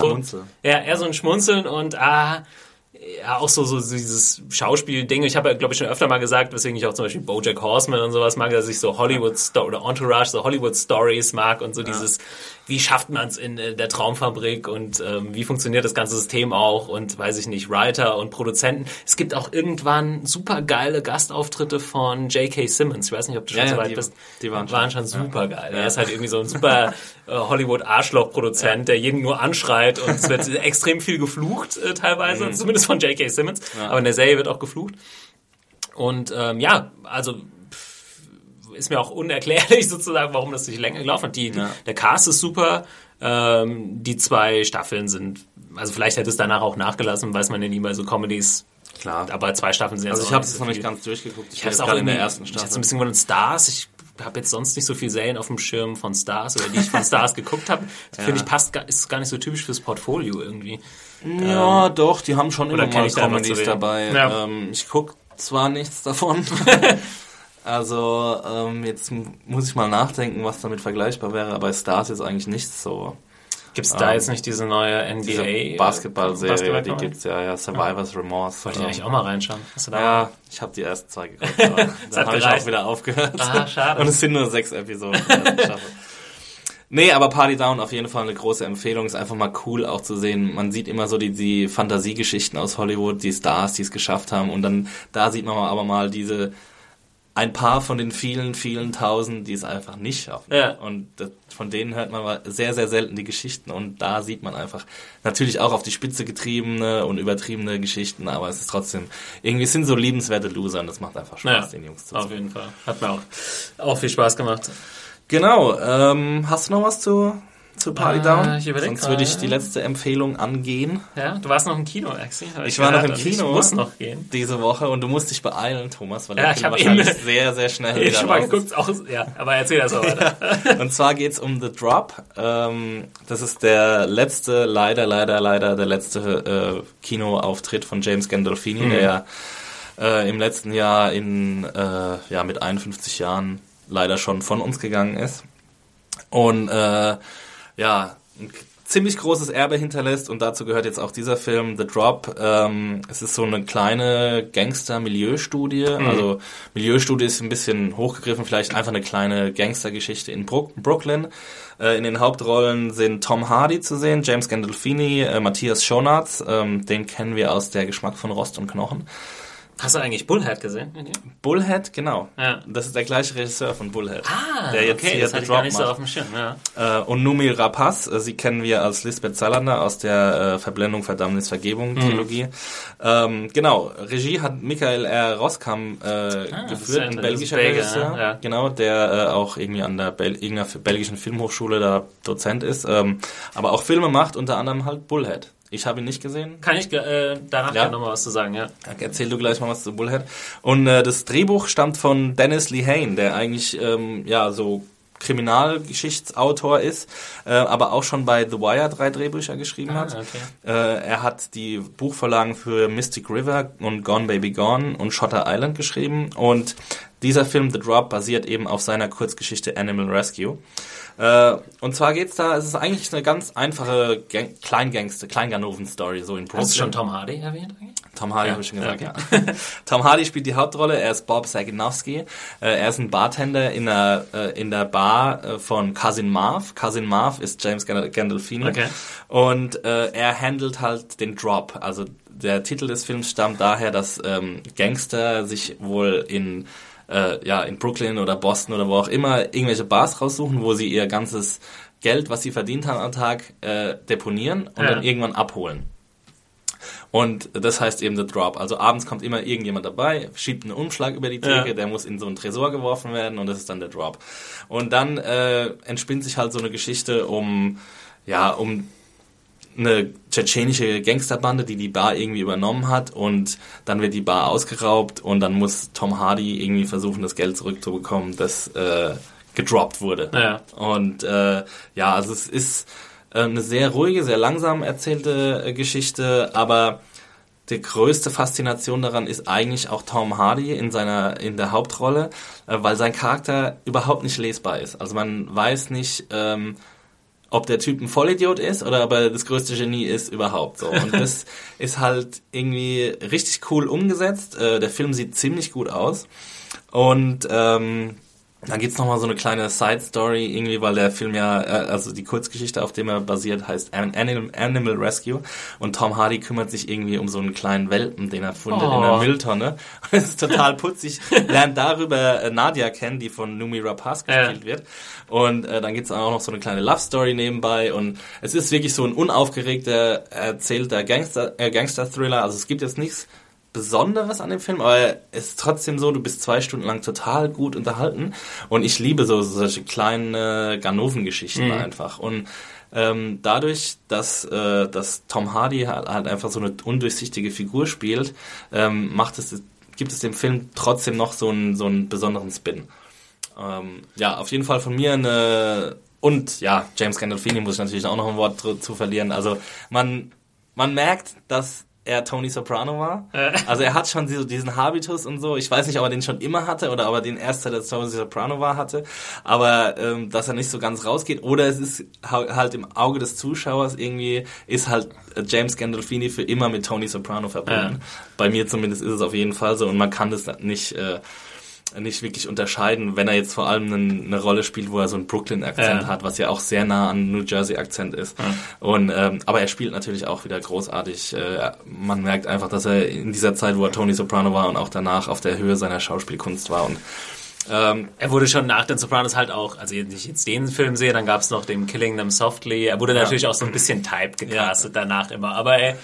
Munzel. Ja, eher so ein Schmunzeln und ah, ja, auch so, so dieses Schauspiel-Ding. Ich habe ja, glaube ich, schon öfter mal gesagt, weswegen ich auch zum Beispiel Bojack Horseman und sowas mag, dass ich so Hollywood Sto oder Entourage, so Hollywood Stories mag und so dieses, wie schafft man es in der Traumfabrik und ähm, wie funktioniert das ganze System auch und weiß ich nicht, Writer und Produzenten. Es gibt auch irgendwann super geile Gastauftritte von J.K. Simmons. Ich weiß nicht, ob du schon Ja, so ja, weit die- bist. die waren waren schon- schon super geil. Ja. Er ist halt irgendwie so ein super *laughs* äh, Hollywood-Arschloch-Produzent, der jeden nur anschreit und es wird *laughs* extrem viel geflucht, äh, teilweise, Mhm. zumindest von J.K. Simmons. Aber in der Serie wird auch geflucht. Und ähm, ja, also ist mir auch unerklärlich *laughs* sozusagen, warum das nicht länger gelaufen hat. Die, Ja. Der Cast ist super. Ähm, die zwei Staffeln sind, also vielleicht hätte es danach auch nachgelassen, weiß man ja nie bei so Comedies. Klar. Aber zwei Staffeln sind Also ich habe es noch nicht ganz durchgeguckt. Ich bin habe es auch in der ersten Ich hatte so ein Staffel. bisschen von Stars. Ich habe jetzt sonst nicht so viel Serien auf dem Schirm von Stars oder die ich von *laughs* Stars geguckt habe. Das Finde ich passt ist gar nicht so typisch fürs Portfolio irgendwie. Ja, doch, die haben schon immer mal ich da Comedies dabei. Ja. Ähm, ich guck zwar nichts davon. *laughs* also ähm, jetzt muss ich mal nachdenken, was damit vergleichbar wäre, aber bei Stars ist eigentlich nichts so. Gibt es da jetzt nicht diese neue NBA? Äh, Basketball-Serie, die Basketball-Serie? gibt's ja, ja, Survivor's Remorse. Wollte ich Ähm, eigentlich auch mal reinschauen. Hast du da Ja, ich habe die ersten zwei geguckt, *laughs* aber dann habe ich auch wieder aufgehört. Ah, schade. Und es sind nur sechs Episoden. Nee, aber Party Down auf jeden Fall eine große Empfehlung. Ist einfach mal cool auch zu sehen. Man sieht immer so die, die Fantasiegeschichten aus Hollywood, die Stars, die es geschafft haben. Und dann da sieht man aber mal diese ein paar von den vielen, vielen Tausend, die es einfach nicht schaffen. Ja. Und das, von denen hört man mal sehr, sehr selten die Geschichten. Und da sieht man einfach natürlich auch auf die Spitze getriebene und übertriebene Geschichten, aber es ist trotzdem, irgendwie sind so liebenswerte Loser und das macht einfach Spaß, den Jungs zu auf jeden Fall. Hat mir auch, auch viel Spaß gemacht. Genau, ähm, hast du noch was zu zu Party Ah, Down. ich Sonst gerade, würde ich ja. die letzte Empfehlung angehen Ja, du warst noch im Kino, Axi. hab Ich war noch im und Kino. Ich muss noch gehen. diese Woche und du musst dich beeilen, Thomas, weil Ja, der ich Film wahrscheinlich eben- sehr, sehr schnell *laughs* Ich wieder schon mal raus ist. geguckt, auch, ja, aber erzähl das mal weiter. *laughs* Und zwar geht's um The Drop. Ähm, das ist der letzte, leider, leider, leider, der letzte äh, Kinoauftritt von James Gandolfini, der ja äh, im letzten Jahr in, äh, ja, mit 51 Jahren leider schon von uns gegangen ist. Und äh, ja, ein ziemlich großes Erbe hinterlässt und dazu gehört jetzt auch dieser Film The Drop. Ähm, es ist so eine kleine Gangster-Milieustudie. Also Milieustudie ist ein bisschen hochgegriffen, vielleicht einfach eine kleine Gangstergeschichte in Brook Brooklyn. Äh, in den Hauptrollen sind Tom Hardy zu sehen, James Gandolfini, äh, Matthias Schonartz, ähm, den kennen wir aus Der Geschmack von Rost und Knochen. Hast du eigentlich Bullhead gesehen? Bullhead, genau. Ja. Das ist der gleiche Regisseur von Bullhead. Ah, der jetzt okay, hier das hatte ich gar nicht so macht. auf dem Schirm. Ja. Äh, und Numi Rapaz, äh, sie kennen wir als Lisbeth Salander aus der äh, Verblendung, Verdammnis, Vergebung Trilogie. Ähm, genau, Regie hat Michael R. Roskam äh, ja geführt, ein belgischer Belgier, Regisseur, ja. genau, der äh, auch irgendwie an der Bel irgendeiner belgischen Filmhochschule da Dozent ist, ähm, aber auch Filme macht, unter anderem halt Bullhead. Ich habe ihn nicht gesehen, Kann ich äh, danach Ja. nochmal was zu sagen, ja. Erzähl du gleich mal was zu Bullhead. Und äh, das Drehbuch stammt von Dennis Lehane, der eigentlich ähm, ja so Kriminalgeschichtsautor ist, äh, aber auch schon bei The Wire drei Drehbücher geschrieben hat. okay. Äh, er hat die Buchvorlagen für Mystic River und Gone Baby Gone und Shutter Island geschrieben und dieser Film The Drop basiert eben auf seiner Kurzgeschichte Animal Rescue. Äh, und zwar geht's da, es ist eigentlich eine ganz einfache Gang Kleingangster, Kleinganoven-Story, so in Brooklyn. Hast du schon Tom Hardy erwähnt eigentlich? Tom Hardy Ja, habe ich schon gesagt, ja, ja. *laughs* Tom Hardy spielt die Hauptrolle. Er ist Bob Saginowski. Äh, er ist ein Bartender in der, äh, in der Bar von Cousin Marv. Cousin Marv ist James Gand- Gandolfini. Okay. Und er handelt halt den Drop. Also der Titel des Films stammt daher, dass ähm, Gangster sich wohl in äh, ja in Brooklyn oder Boston oder wo auch immer irgendwelche Bars raussuchen, wo sie ihr ganzes Geld, was sie verdient haben am Tag, äh, deponieren und Ja. dann irgendwann abholen. Und das heißt eben The Drop. Also abends kommt immer irgendjemand dabei, schiebt einen Umschlag über die Theke, Ja. der muss in so einen Tresor geworfen werden und das ist dann der Drop. Und dann äh, entspinnt sich halt so eine Geschichte um, ja, um eine tschetschenische Gangsterbande, die die Bar irgendwie übernommen hat und dann wird die Bar ausgeraubt und dann muss Tom Hardy irgendwie versuchen, das Geld zurückzubekommen, das äh, gedroppt wurde. Ja. Und äh, ja, also es ist äh, eine sehr ruhige, sehr langsam erzählte äh, Geschichte, aber die größte Faszination daran ist eigentlich auch Tom Hardy in seiner in der Hauptrolle, äh, weil sein Charakter überhaupt nicht lesbar ist. Also man weiß nicht, ähm, ob der Typ ein Vollidiot ist oder ob er das größte Genie ist überhaupt so. Und *laughs* das ist halt irgendwie richtig cool umgesetzt. Äh, der Film sieht ziemlich gut aus. Und ähm, dann gibt's noch mal so eine kleine Side-Story irgendwie, weil der Film ja, äh, also die Kurzgeschichte, auf dem er basiert, heißt An- Animal, Rescue und Tom Hardy kümmert sich irgendwie um so einen kleinen Welpen, den er findet in einer Oh. Mülltonne. *laughs* Und es ist total putzig. Lernt darüber äh, Nadia kennen, die von Numi Rapaz Ja. gespielt wird. Und äh, dann gibt's auch noch so eine kleine Love-Story nebenbei und es ist wirklich so ein unaufgeregter, erzählter Gangster, äh, Gangster-Thriller. Also es gibt jetzt nichts Besonderes an dem Film, aber es ist trotzdem so, du bist zwei Stunden lang total gut unterhalten und ich liebe so solche kleinen äh, Ganoven-Geschichten einfach und ähm, dadurch, dass, äh, dass Tom Hardy halt, halt einfach so eine undurchsichtige Figur spielt, ähm, macht es, gibt es dem Film trotzdem noch so einen, so einen besonderen Spin. Ähm, ja, auf jeden Fall von mir eine und ja, James Gandolfini muss ich natürlich auch noch ein Wort zu verlieren. Also man man merkt, dass er Tony Soprano war. Also er hat schon so diesen Habitus und so. Ich weiß nicht, ob er den schon immer hatte oder ob er den erst seit er Tony Soprano war hatte. Aber ähm, dass er nicht so ganz rausgeht. Oder es ist ha- halt im Auge des Zuschauers irgendwie, ist halt James Gandolfini für immer mit Tony Soprano verbunden. Ja. Bei mir zumindest ist es auf jeden Fall so. Und man kann das nicht... Äh, nicht wirklich unterscheiden, wenn er jetzt vor allem eine, eine Rolle spielt, wo er so einen Brooklyn-Akzent Ja. hat, was ja auch sehr nah an New Jersey-Akzent ist. Und ähm, aber er spielt natürlich auch wieder großartig. Äh, man merkt einfach, dass er in dieser Zeit, wo er Tony Soprano war und auch danach auf der Höhe seiner Schauspielkunst war. Und ähm, Er wurde schon nach den Sopranos halt auch, also wenn ich jetzt den Film sehe, dann gab es noch den Killing Them Softly. Er wurde natürlich auch so ein bisschen *clears throat* type gecastet danach immer. Aber er,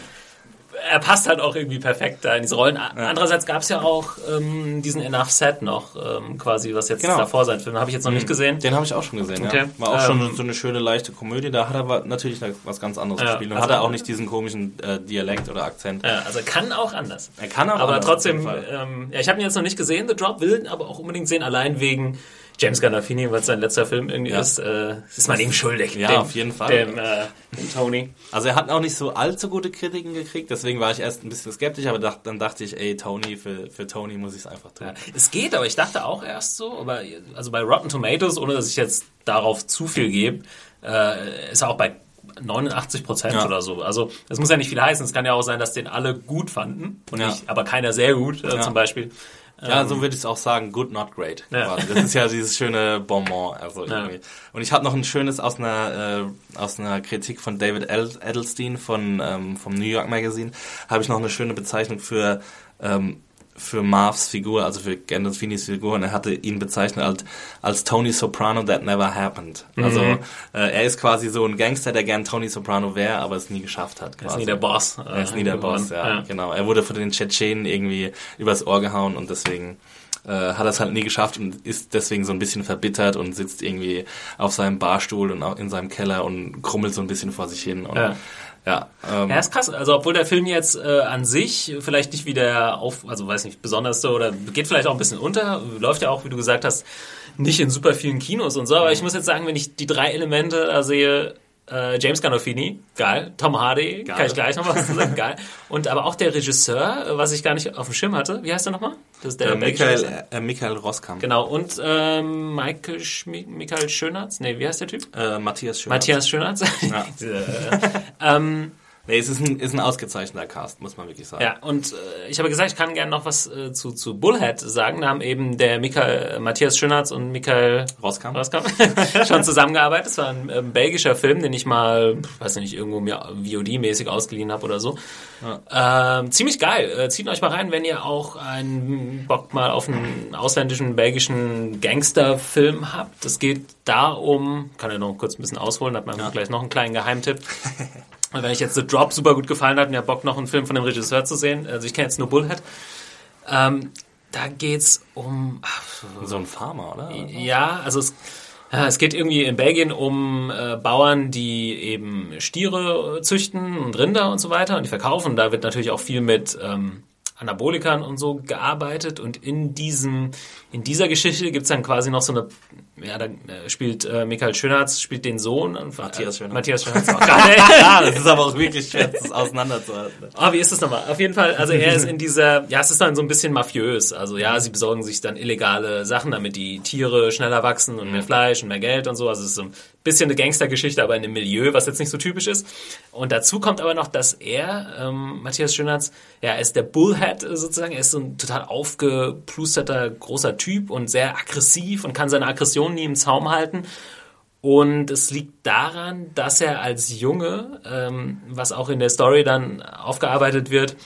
er passt halt auch irgendwie perfekt da in diese Rollen. Andererseits gab es ja auch ähm, diesen Enough Set noch, ähm, quasi, was jetzt Genau. davor sein wird. Habe ich jetzt noch nicht gesehen. Den habe ich auch schon gesehen, Okay. ja. War auch Ähm, schon so eine schöne leichte Komödie. Da hat er aber natürlich was ganz anderes Ja, gespielt. Und also- hat er auch nicht diesen komischen äh, Dialekt oder Akzent. Ja, also kann auch anders. Er kann auch aber anders, trotzdem, ähm, ja, ich habe ihn jetzt noch nicht gesehen, The Drop, will ihn aber auch unbedingt sehen, allein wegen James Gandolfini, weil es sein letzter Film irgendwie Ja. ist. Äh, ist man ihm schuldig. Ja, dem, auf jeden Fall. Dem, äh, dem Tony. Also er hat auch nicht so allzu gute Kritiken gekriegt, deswegen war ich erst ein bisschen skeptisch, aber dacht, dann dachte ich, ey, Tony, für, für Tony muss ich es einfach tun. Ja, es geht, aber ich dachte auch erst so, aber also bei Rotten Tomatoes, ohne dass ich jetzt darauf zu viel gebe, äh, ist er auch bei 89 Prozent Ja. oder so. Also das muss ja nicht viel heißen. Es kann ja auch sein, dass den alle gut fanden und Ja. nicht, aber keiner sehr gut äh, Ja. zum Beispiel. Ja, so würde ich es auch sagen, good, not great. Ja. Das ist ja dieses schöne Bonbon. Also Ja. irgendwie. Und ich habe noch ein schönes aus einer, äh, aus einer Kritik von David Ed- Edelstein von, ähm, vom New York Magazine, habe ich noch eine schöne Bezeichnung für, ähm, für Marvs Figur, also für Gandolfinis Figur. Und er hatte ihn bezeichnet als, als Tony Soprano that never happened. Also Mhm. äh, er ist quasi so ein Gangster, der gern Tony Soprano wäre, aber es nie geschafft hat. Er Quasi. ist nie der Boss. Er ist nie der Boss, ja, genau. Er wurde von den Tschetschenen irgendwie übers Ohr gehauen und deswegen äh, hat er es halt nie geschafft und ist deswegen so ein bisschen verbittert und sitzt irgendwie auf seinem Barstuhl und auch in seinem Keller und krummelt so ein bisschen vor sich hin. Und, Ja. Ja, ähm, Ja, ist krass. Also obwohl der Film jetzt äh, an sich vielleicht nicht wie der auf, also weiß nicht, besonderste oder geht vielleicht auch ein bisschen unter, läuft ja auch, wie du gesagt hast, nicht in super vielen Kinos und so. Aber ich muss jetzt sagen, wenn ich die drei Elemente da sehe, äh, James Gandolfini, geil. Tom Hardy, kann ich gleich noch was zu sagen, *laughs* geil. Und aber auch der Regisseur, äh, was ich gar nicht auf dem Schirm hatte. Wie heißt der nochmal? Das ist der äh, Michael, Regisseur. äh, Michael Roskam. Genau. Und ähm, Michael, Schmi Michael Schönatz? Nee, wie heißt der Typ? Äh, Matthias Schön. Matthias Schönatz? Ja. *laughs* Äh, ähm, Nee, es ist ein, ist ein ausgezeichneter Cast, muss man wirklich sagen. Ja, und äh, ich habe gesagt, ich kann gerne noch was äh, zu, zu Bullhead sagen. Da haben eben der Michael, äh, Matthias Schönatz und Michael Roskam. Roskam *laughs* schon zusammengearbeitet. Es war ein ähm, belgischer Film, den ich mal, weiß nicht, irgendwo mir VOD-mäßig ausgeliehen habe oder so. Ähm, ziemlich geil. Äh, zieht euch mal rein, wenn ihr auch einen Bock mal auf einen ausländischen belgischen Gangsterfilm habt. Es geht da um, kann ja noch kurz ein bisschen ausholen, hat man gleich noch einen kleinen Geheimtipp. *laughs* Wenn ich jetzt The Drop super gut gefallen hat und habt Bock, noch einen Film von dem Regisseur zu sehen, also ich kenne jetzt nur Bullhead, ähm, da geht's um, ach, So ein Farmer, oder? ja, also es, ja, es geht irgendwie in Belgien um äh, Bauern, die eben Stiere äh, züchten und Rinder und so weiter und die verkaufen. Da wird natürlich auch viel mit ähm, Anabolikern und so gearbeitet und in diesem in dieser Geschichte gibt's dann quasi noch so eine ja, da äh, spielt äh, Michael Schönatz spielt den Sohn und Matthias äh. Matthias Schönatz *laughs* auch gerade. Ja, das ist aber auch wirklich schwer, das auseinanderzuhalten. Ah, wie ist das nochmal? Auf jeden Fall, also er ist in dieser, ja, es ist dann so ein bisschen mafiös. Also ja, sie besorgen sich dann illegale Sachen, damit die Tiere schneller wachsen und mehr Fleisch und mehr Geld und so. Also es ist so ein bisschen eine Gangstergeschichte, aber in einem Milieu, was jetzt nicht so typisch ist. Und dazu kommt aber noch, dass er, ähm, Matthias Schönatz, ja, er ist der Bullhead sozusagen. Er ist so ein total aufgeplusterter, großer Typ und sehr aggressiv und kann seine Aggression nie im Zaum halten. Und es liegt daran, dass er als Junge, ähm, was auch in der Story dann aufgearbeitet wird,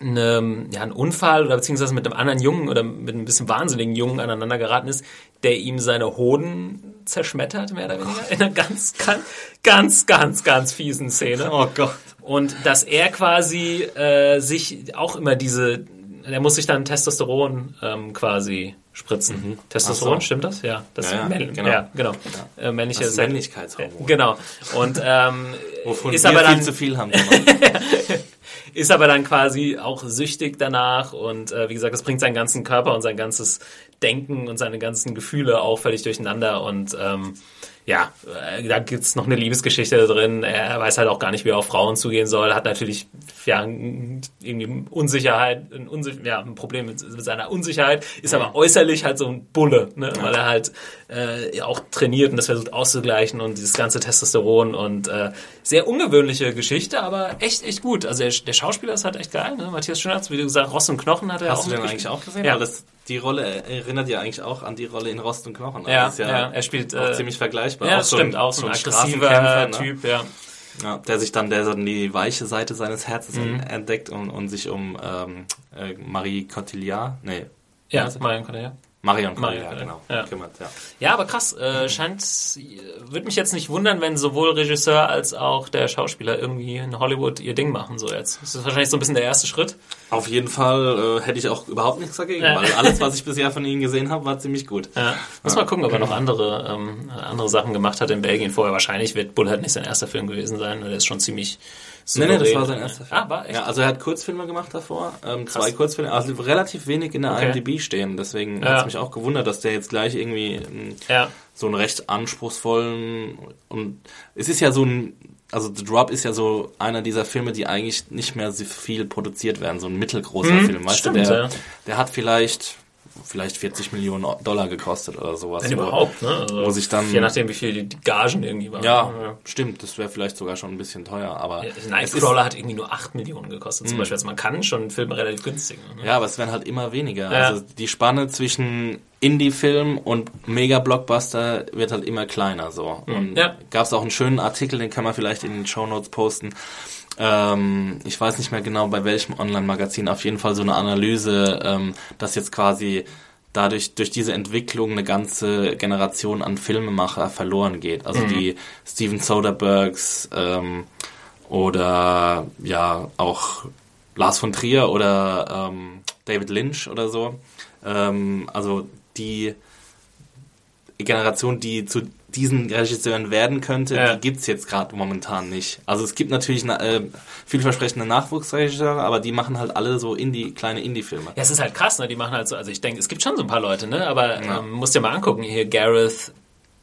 eine, ja, ein Unfall oder beziehungsweise mit einem anderen Jungen oder mit einem bisschen wahnsinnigen Jungen aneinander geraten ist, der ihm seine Hoden zerschmettert, mehr oder weniger, in einer ganz, ganz, ganz, ganz, ganz fiesen Szene. Oh Gott. Und dass er quasi äh, sich auch immer diese, er muss sich dann Testosteron ähm, quasi spritzen. Testosteron, Ach so. stimmt das? Ja, das Ja, ja, genau. ja, genau. Äh, männliche Das Männlichkeitshormon. Genau. Und ähm, *laughs* Wovon ist wir aber viel dann zu viel haben. *laughs* Genau. ist aber dann quasi auch süchtig danach und äh, wie gesagt, das bringt seinen ganzen Körper und sein ganzes Denken und seine ganzen Gefühle auch völlig durcheinander und ähm, ja, äh, da gibt's noch eine Liebesgeschichte drin. Er weiß halt auch gar nicht, wie er auf Frauen zugehen soll. Hat natürlich ja irgendwie Unsicherheit, ein, Unsicher ja, ein Problem mit, mit seiner Unsicherheit. Ist aber äußerlich halt so ein Bulle, ne? weil er halt äh, auch trainiert und das versucht auszugleichen und dieses ganze Testosteron und äh, sehr ungewöhnliche Geschichte, aber echt echt gut. Also der, der Schauspieler ist halt echt geil. Ne? Matthias Schönhardt, wie du gesagt, Rost und Knochen hat er Hast auch du den eigentlich auch gesehen? Ja. Das, die Rolle erinnert ja eigentlich auch an die Rolle in Rost und Knochen. Also Ja, ist ja, er spielt, auch äh, ziemlich vergleichbar. Ja, Auch so stimmt, ein- auch so ein aggressiver Straßenkämpfer, ne? Typ, ja. Ja, der sich dann, der dann die weiche Seite seines Herzens Mhm. entdeckt und, und sich um ähm, äh, Marie Cotillard, nee, Ja? Marion Cotillard. Marion Marion genau. ja. Kümmert, ja. Ja, aber krass, äh, scheint, würde mich jetzt nicht wundern, wenn sowohl Regisseur als auch der Schauspieler irgendwie in Hollywood ihr Ding machen, so jetzt. Das ist wahrscheinlich so ein bisschen der erste Schritt. Auf jeden Fall äh, hätte ich auch überhaupt nichts dagegen, Ja. weil alles, was ich bisher von ihnen gesehen habe, war ziemlich gut. Ja. Muss mal gucken, ob er noch andere, ähm, andere Sachen gemacht hat in Belgien vorher. Wahrscheinlich wird Bullhead nicht sein erster Film gewesen sein, weil der ist schon ziemlich Nee, nee, das war sein erster Film. Ah, war echt? Ja, also er hat Kurzfilme gemacht davor, ähm, zwei Kurzfilme, also relativ wenig in der Okay. IMDb stehen. Deswegen Ja. hat es mich auch gewundert, dass der jetzt gleich irgendwie ähm, Ja. so einen recht anspruchsvollen und es ist ja so ein also The Drop ist ja so einer dieser Filme, die eigentlich nicht mehr so viel produziert werden, so ein mittelgroßer Film, weißt stimmt, du, der, ja. der hat vielleicht vielleicht 40 Millionen Dollar gekostet oder sowas. Wenn überhaupt, ne? Also, wo sich dann- Je nachdem, wie viel die, Gagen irgendwie waren. Ja, stimmt, das wäre vielleicht sogar schon ein bisschen teuer, aber Ja, Nightcrawler hat irgendwie nur 8 Millionen gekostet, zum Beispiel. Also man kann schon Filme relativ günstig. Ne? Ja, aber es werden halt immer weniger. Ja. Also die Spanne zwischen Indie-Film und Mega-Blockbuster wird halt immer kleiner so. Und Mhm. Ja. gab es auch einen schönen Artikel, den kann man vielleicht in den Shownotes posten. Ähm, ich weiß nicht mehr genau bei welchem Online-Magazin, auf jeden Fall so eine Analyse, ähm, dass jetzt quasi dadurch durch diese Entwicklung eine ganze Generation an Filmemacher verloren geht. Also Mhm. die Steven Soderberghs ähm, oder ja auch Lars von Trier oder ähm, David Lynch oder so. Ähm, also die Generation, die zu diesen Regisseuren werden könnte, Ja. die gibt's jetzt gerade momentan nicht. Also es gibt natürlich na, äh, vielversprechende Nachwuchsregisseure, aber die machen halt alle so Indie, kleine Indie-Filme. Ja, es ist halt krass, ne? Die machen halt so, also ich denke, es gibt schon so ein paar Leute, ne? Aber ähm, musst dir mal angucken, hier Gareth,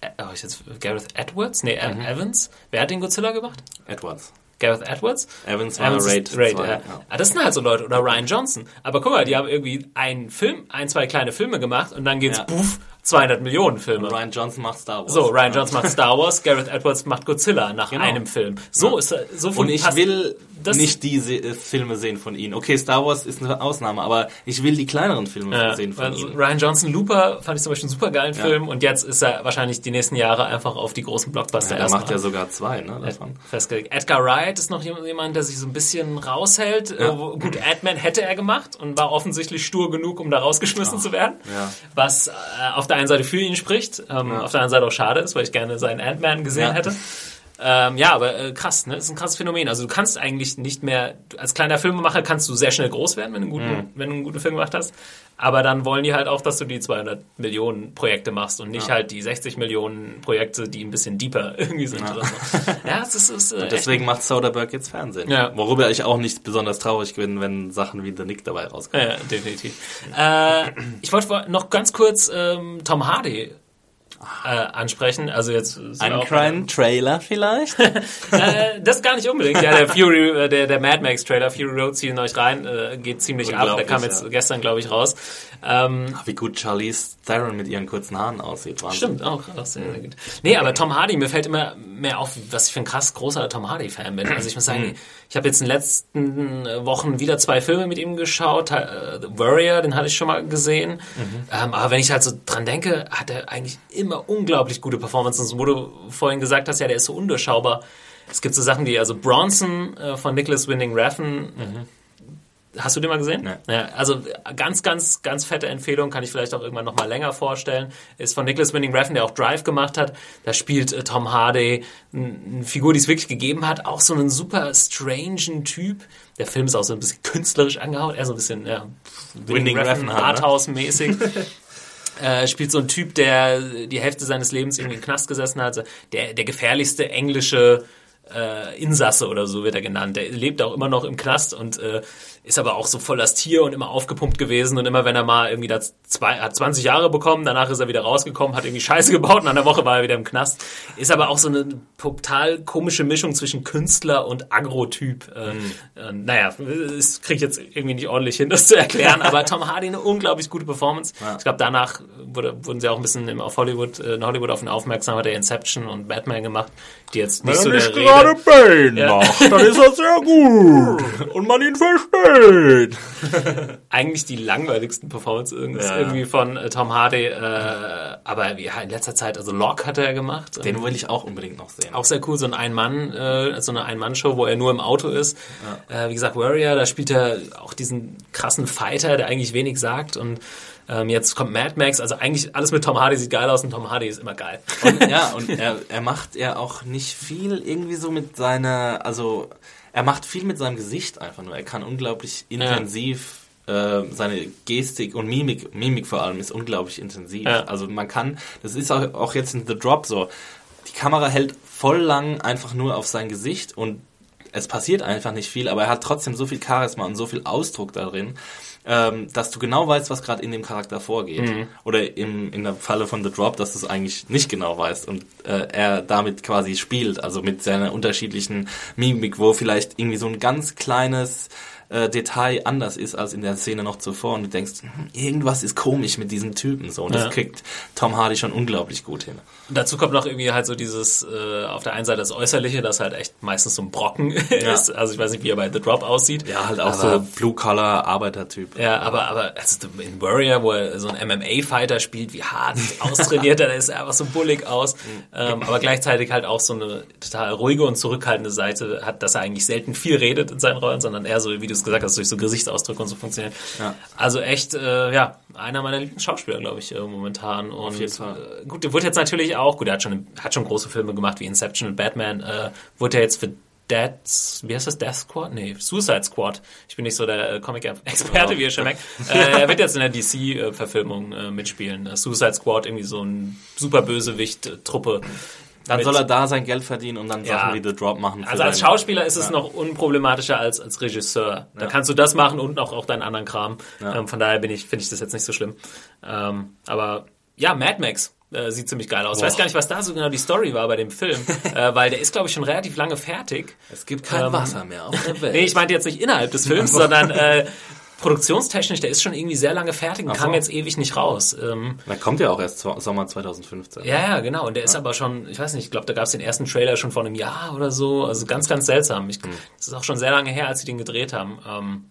äh, oh, ich jetzt, Gareth Edwards? Nee, Mhm. Evans? Wer hat den Godzilla gemacht? Edwards. Gareth Edwards? Evans war Evans Raid Raid, 2, ja. ja. Ah, das sind halt so Leute. Oder Ryan Johnson. Aber guck mal, die haben irgendwie einen Film, ein, zwei kleine Filme gemacht und dann geht's, Ja. buff, 200 Millionen Filme. Ryan Johnson macht Star Wars. So, Ryan Johnson macht *laughs* Star Wars, Gareth Edwards macht Godzilla nach Genau. einem Film. So ist er- so viel Und ich will das- nicht diese äh, Filme sehen von ihnen. Okay, Star Wars ist eine Ausnahme, aber ich will die kleineren Filme Ja, sehen von also ihnen. Ryan Johnson Looper fand ich zum Beispiel einen super geilen Film und jetzt ist er wahrscheinlich die nächsten Jahre einfach auf die großen Blockbuster Ja, er macht ja sogar zwei, ne, davon. festgelegt. Edgar Wright ist noch jemand, der sich so ein bisschen raushält. Wo- Gut, Ant-Man hätte er gemacht und war offensichtlich stur genug, um da rausgeschmissen zu werden. ja. Was äh, auf der einen Seite für ihn spricht, ähm, auf der anderen Seite auch schade ist, weil ich gerne seinen Ant-Man gesehen Ja. hätte. Ähm, ja, aber äh, krass, ne? Das ist ein krasses Phänomen. Also du kannst eigentlich nicht mehr, als kleiner Filmemacher kannst du sehr schnell groß werden, wenn du einen guten, Mhm. wenn du einen guten Film gemacht hast. Aber dann wollen die halt auch, dass du die 200 Millionen Projekte machst und nicht halt die 60 Millionen Projekte, die ein bisschen deeper *laughs* irgendwie sind oder so. *laughs* Ja, das ist, ist äh, Deswegen macht Soderbergh jetzt Fernsehen. Ja. Worüber ich auch nicht besonders traurig bin, wenn Sachen wie The Nick dabei rauskommen. Ja, definitiv. Äh, ich wollte noch ganz kurz ähm, Tom Hardy äh, ansprechen. Also jetzt Ein auch- kleinen Trailer vielleicht? *laughs* äh, das gar nicht unbedingt. Ja, der Fury, äh, der, der Mad Max Trailer, Fury Road, ziehen euch rein, äh, geht ziemlich ab. Der kam jetzt ja. gestern, glaube ich, raus. Ähm, Wie gut Charlize Theron mit ihren kurzen Haaren aussieht. Wahnsinn. Stimmt, auch, auch sehr, sehr gut. Nee, aber Tom Hardy, mir fällt immer mehr auf, was ich für ein krass großer Tom Hardy-Fan bin. Also ich muss sagen, ich habe jetzt in den letzten Wochen wieder zwei Filme mit ihm geschaut. Äh, The Warrior, den hatte ich schon mal gesehen. Ähm, aber wenn ich halt so dran denke, hat er eigentlich immer unglaublich gute Performances. Und wo du vorhin gesagt hast, ja, der ist so undurchschaubar. Es gibt so Sachen wie, also Bronson äh, von Nicholas Winding Refn, Hast du den mal gesehen? Nee. Ja, also ganz, ganz, ganz fette Empfehlung, kann ich vielleicht auch irgendwann noch mal länger vorstellen. Ist von Nicholas Winding Refn, der auch Drive gemacht hat. Da spielt äh, Tom Hardy eine Figur, die es wirklich gegeben hat. Auch so einen super strangen Typ. Der Film ist auch so ein bisschen künstlerisch angehaut. Er so ein bisschen, ja, Winding Refn halt, ne? Arthouse-mäßig. *laughs* Äh, spielt so ein Typ, der die Hälfte seines Lebens irgendwie im Knast gesessen hat. Der, der gefährlichste englische äh, Insasse oder so wird er genannt. Der lebt auch immer noch im Knast und äh, ist aber auch so voll das Tier und immer aufgepumpt gewesen und immer wenn er mal irgendwie da zwei, hat 20 Jahre bekommen, danach ist er wieder rausgekommen, hat irgendwie Scheiße *laughs* gebaut und an der Woche war er wieder im Knast. Ist aber auch so eine total komische Mischung zwischen Künstler und Agro-Typ. Äh, äh, naja, das kriege ich jetzt irgendwie nicht ordentlich hin, das zu erklären, aber *laughs* Tom Hardy eine unglaublich gute Performance. Ich glaube, danach wurde, wurden sie auch ein bisschen im, auf Hollywood, äh, in Hollywood auf ihn aufmerksam, hat er Inception und Batman gemacht, die jetzt nicht so der Rede Bane Ja. macht, dann ist das sehr *laughs* gut. Und man ihn versteht. *laughs* eigentlich die langweiligsten Performances irgendwie, Ja. irgendwie von äh, Tom Hardy. Äh, aber ja, in letzter Zeit, also Lock hat er gemacht. Den will ich auch unbedingt noch sehen. auch sehr cool, so ein Ein-Mann, äh, so eine Ein-Mann-Show, wo er nur im Auto ist. Äh, wie gesagt, Warrior, da spielt er auch diesen krassen Fighter, der eigentlich wenig sagt und Ähm, jetzt kommt Mad Max, also eigentlich alles mit Tom Hardy sieht geil aus und Tom Hardy ist immer geil. Und, ja, *laughs* und er, er macht ja auch nicht viel irgendwie so mit seiner, also er macht viel mit seinem Gesicht einfach nur. Er kann unglaublich intensiv äh, seine Gestik und Mimik, Mimik vor allem ist unglaublich intensiv. Ja. Also man kann, das ist auch, auch jetzt in The Drop so, die Kamera hält voll lang einfach nur auf sein Gesicht und es passiert einfach nicht viel, aber er hat trotzdem so viel Charisma und so viel Ausdruck darin, ähm, dass du genau weißt, was gerade in dem Charakter vorgeht. Oder im, in der Falle von The Drop, dass du es eigentlich nicht genau weißt und äh, er damit quasi spielt, also mit seiner unterschiedlichen Mimik, wo vielleicht irgendwie so ein ganz kleines äh, Detail anders ist als in der Szene noch zuvor und du denkst, hm, irgendwas ist komisch mit diesem Typen so und Ja. das kriegt Tom Hardy schon unglaublich gut hin. Dazu kommt noch irgendwie halt so dieses, äh, auf der einen Seite das Äußerliche, das halt echt meistens so ein Brocken *laughs* ist. Also ich weiß nicht, wie er bei The Drop aussieht. Ja, halt auch aber, so Blue-Collar-Arbeitertyp. Ja, aber, aber also in Warrior, wo er so ein MMA-Fighter spielt, wie hart austrainiert er, da ist er einfach so bullig aus. ähm, aber gleichzeitig halt auch so eine total ruhige und zurückhaltende Seite hat, dass er eigentlich selten viel redet in seinen Rollen, sondern eher so, wie du es gesagt hast, durch so Gesichtsausdrücke und so funktioniert. Ja. Also echt, äh, ja, einer meiner Lieblingsschauspieler, glaube ich, äh, momentan. Und Auf jeden Fall. Äh, gut, der wurde jetzt natürlich auch, gut, er hat schon, hat schon große Filme gemacht wie Inception und Batman, äh, wurde er jetzt für Death, wie heißt das, Death Squad? Nee, Suicide Squad. Ich bin nicht so der äh, Comic-Experte, wie ihr schon merkt. *laughs* äh, er wird jetzt in der DC-Verfilmung äh, mitspielen. Äh, Suicide Squad, irgendwie so ein super Bösewicht-Truppe. Dann soll er da sein Geld verdienen und dann Ja. Sachen wie The Drop machen. Also als Schauspieler ist es noch unproblematischer als als Regisseur. Da kannst du das machen und auch, auch deinen anderen Kram. Ähm, von daher bin ich, finde ich das jetzt nicht so schlimm. Ähm, aber ja, Mad Max. Äh, sieht ziemlich geil aus. Ich weiß gar nicht, was da so genau die Story war bei dem Film, *laughs* äh, weil der ist, glaube ich, schon relativ lange fertig. Es gibt kein Ähm, Wasser mehr auf der Welt. *laughs* Nee, ich meinte jetzt nicht innerhalb des Films, sondern äh, produktionstechnisch, der ist schon irgendwie sehr lange fertig und Ach so. kam jetzt ewig nicht raus. Ähm, Da kommt ja auch erst so- Sommer 2015. ja, ja, genau. Und der ist aber schon, ich weiß nicht, ich glaube, da gab es den ersten Trailer schon vor einem Jahr oder so. Also ganz, ganz seltsam. Ich, Das ist auch schon sehr lange her, als sie den gedreht haben. Ähm,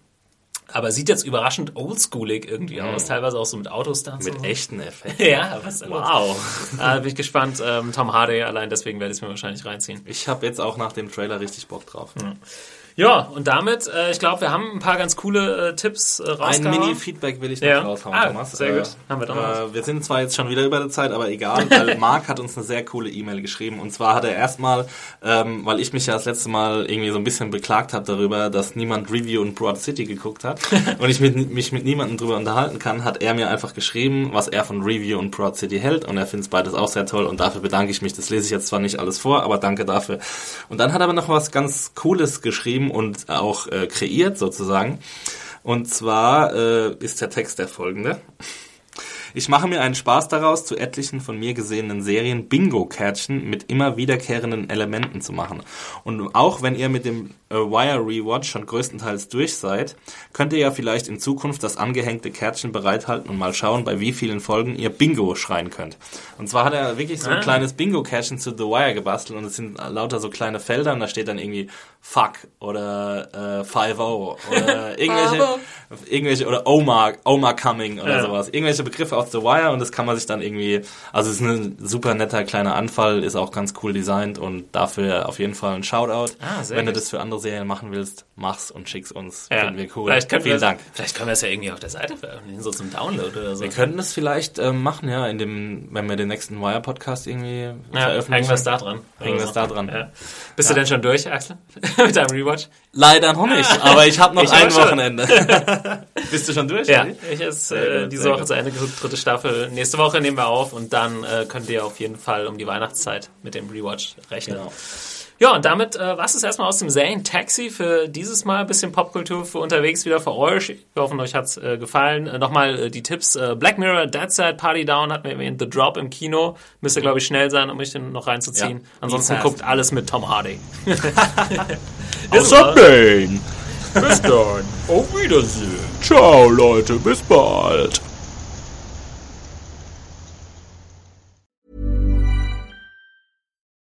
aber sieht jetzt überraschend oldschoolig irgendwie aus. Teilweise auch so mit Autostunts. Mit so. echten Effekten. *laughs* Ja, was? Wow. Ah, bin ich gespannt. Ähm, Tom Hardy, allein deswegen werde ich es mir wahrscheinlich reinziehen. Ich habe jetzt auch nach dem Trailer richtig Bock drauf. Ja, und damit, äh, ich glaube, wir haben ein paar ganz coole äh, Tipps äh, Ein rausgehauen. Mini-Feedback will ich noch Ja. raushauen, Ah, Thomas. sehr gut. Haben wir doch noch äh, wir sind zwar jetzt schon wieder über der Zeit, aber egal, weil *laughs* Marc hat uns eine sehr coole E-Mail geschrieben. Und zwar hat er erstmal, ähm, weil ich mich ja das letzte Mal irgendwie so ein bisschen beklagt habe darüber, dass niemand Review und Broad City geguckt hat *laughs* und ich mit, mich mit niemandem drüber unterhalten kann, hat er mir einfach geschrieben, was er von Review und Broad City hält. Und er findet beides auch sehr toll und dafür bedanke ich mich. Das lese ich jetzt zwar nicht alles vor, aber danke dafür. Und dann hat er aber noch was ganz Cooles geschrieben und auch äh, kreiert sozusagen. Und zwar äh, ist der Text der folgende. Ich mache mir einen Spaß daraus, zu etlichen von mir gesehenen Serien Bingo-Kärtchen mit immer wiederkehrenden Elementen zu machen. Und auch wenn ihr mit dem Wire Rewatch schon größtenteils durch seid, könnt ihr ja vielleicht in Zukunft das angehängte Kärtchen bereithalten und mal schauen, bei wie vielen Folgen ihr Bingo schreien könnt. Und zwar hat er wirklich so ein Ah. kleines Bingo-Kärtchen zu The Wire gebastelt und es sind lauter so kleine Felder und da steht dann irgendwie Fuck oder äh, 5 oder *laughs* irgendwelche, irgendwelche oder Oma, Oma Coming oder Ja. sowas. Irgendwelche Begriffe aus The Wire und das kann man sich dann irgendwie, also es ist ein super netter kleiner Anfall, ist auch ganz cool designt und dafür auf jeden Fall ein Shoutout. Ah, Wenn gut. das für andere Serien machen willst, mach's und schick's uns. Ja. Finden wir cool. Vielleicht können Vielen wir, Dank. Vielleicht können wir es ja irgendwie auf der Seite veröffentlichen, so zum Download oder so. Wir könnten das vielleicht ähm, machen, ja, in dem, wenn wir den nächsten Wire-Podcast irgendwie ja, veröffentlichen. hängen wir es da dran. Hängen wir es da dran. Ja. Bist du denn schon durch, Axel? *laughs* Mit deinem Rewatch? Leider noch nicht, aber ich habe noch *laughs* Ich ein. Wochenende. *laughs* Bist du schon durch? Ja, ich ist äh, diese Woche zu Ende geguckt, dritte Staffel. Nächste Woche nehmen wir auf und dann äh, könnt ihr auf jeden Fall um die Weihnachtszeit mit dem Rewatch rechnen. Genau. Ja, und damit äh, war es erstmal aus dem Serien Taxi für dieses Mal. Ein bisschen Popkultur für unterwegs wieder für euch. Wir hoffen, euch hat's äh, gefallen. Äh, Nochmal äh, die Tipps. Äh, Black Mirror, Dead Side, Party Down hatten wir erwähnt. The Drop im Kino. Müsst ihr, glaube ich, schnell sein, um mich den noch reinzuziehen. Ja, Ansonsten guckt alles mit Tom Hardy. *laughs* Außer Bane. *laughs* Bis dann. Auf Wiedersehen. Ciao Leute, bis bald.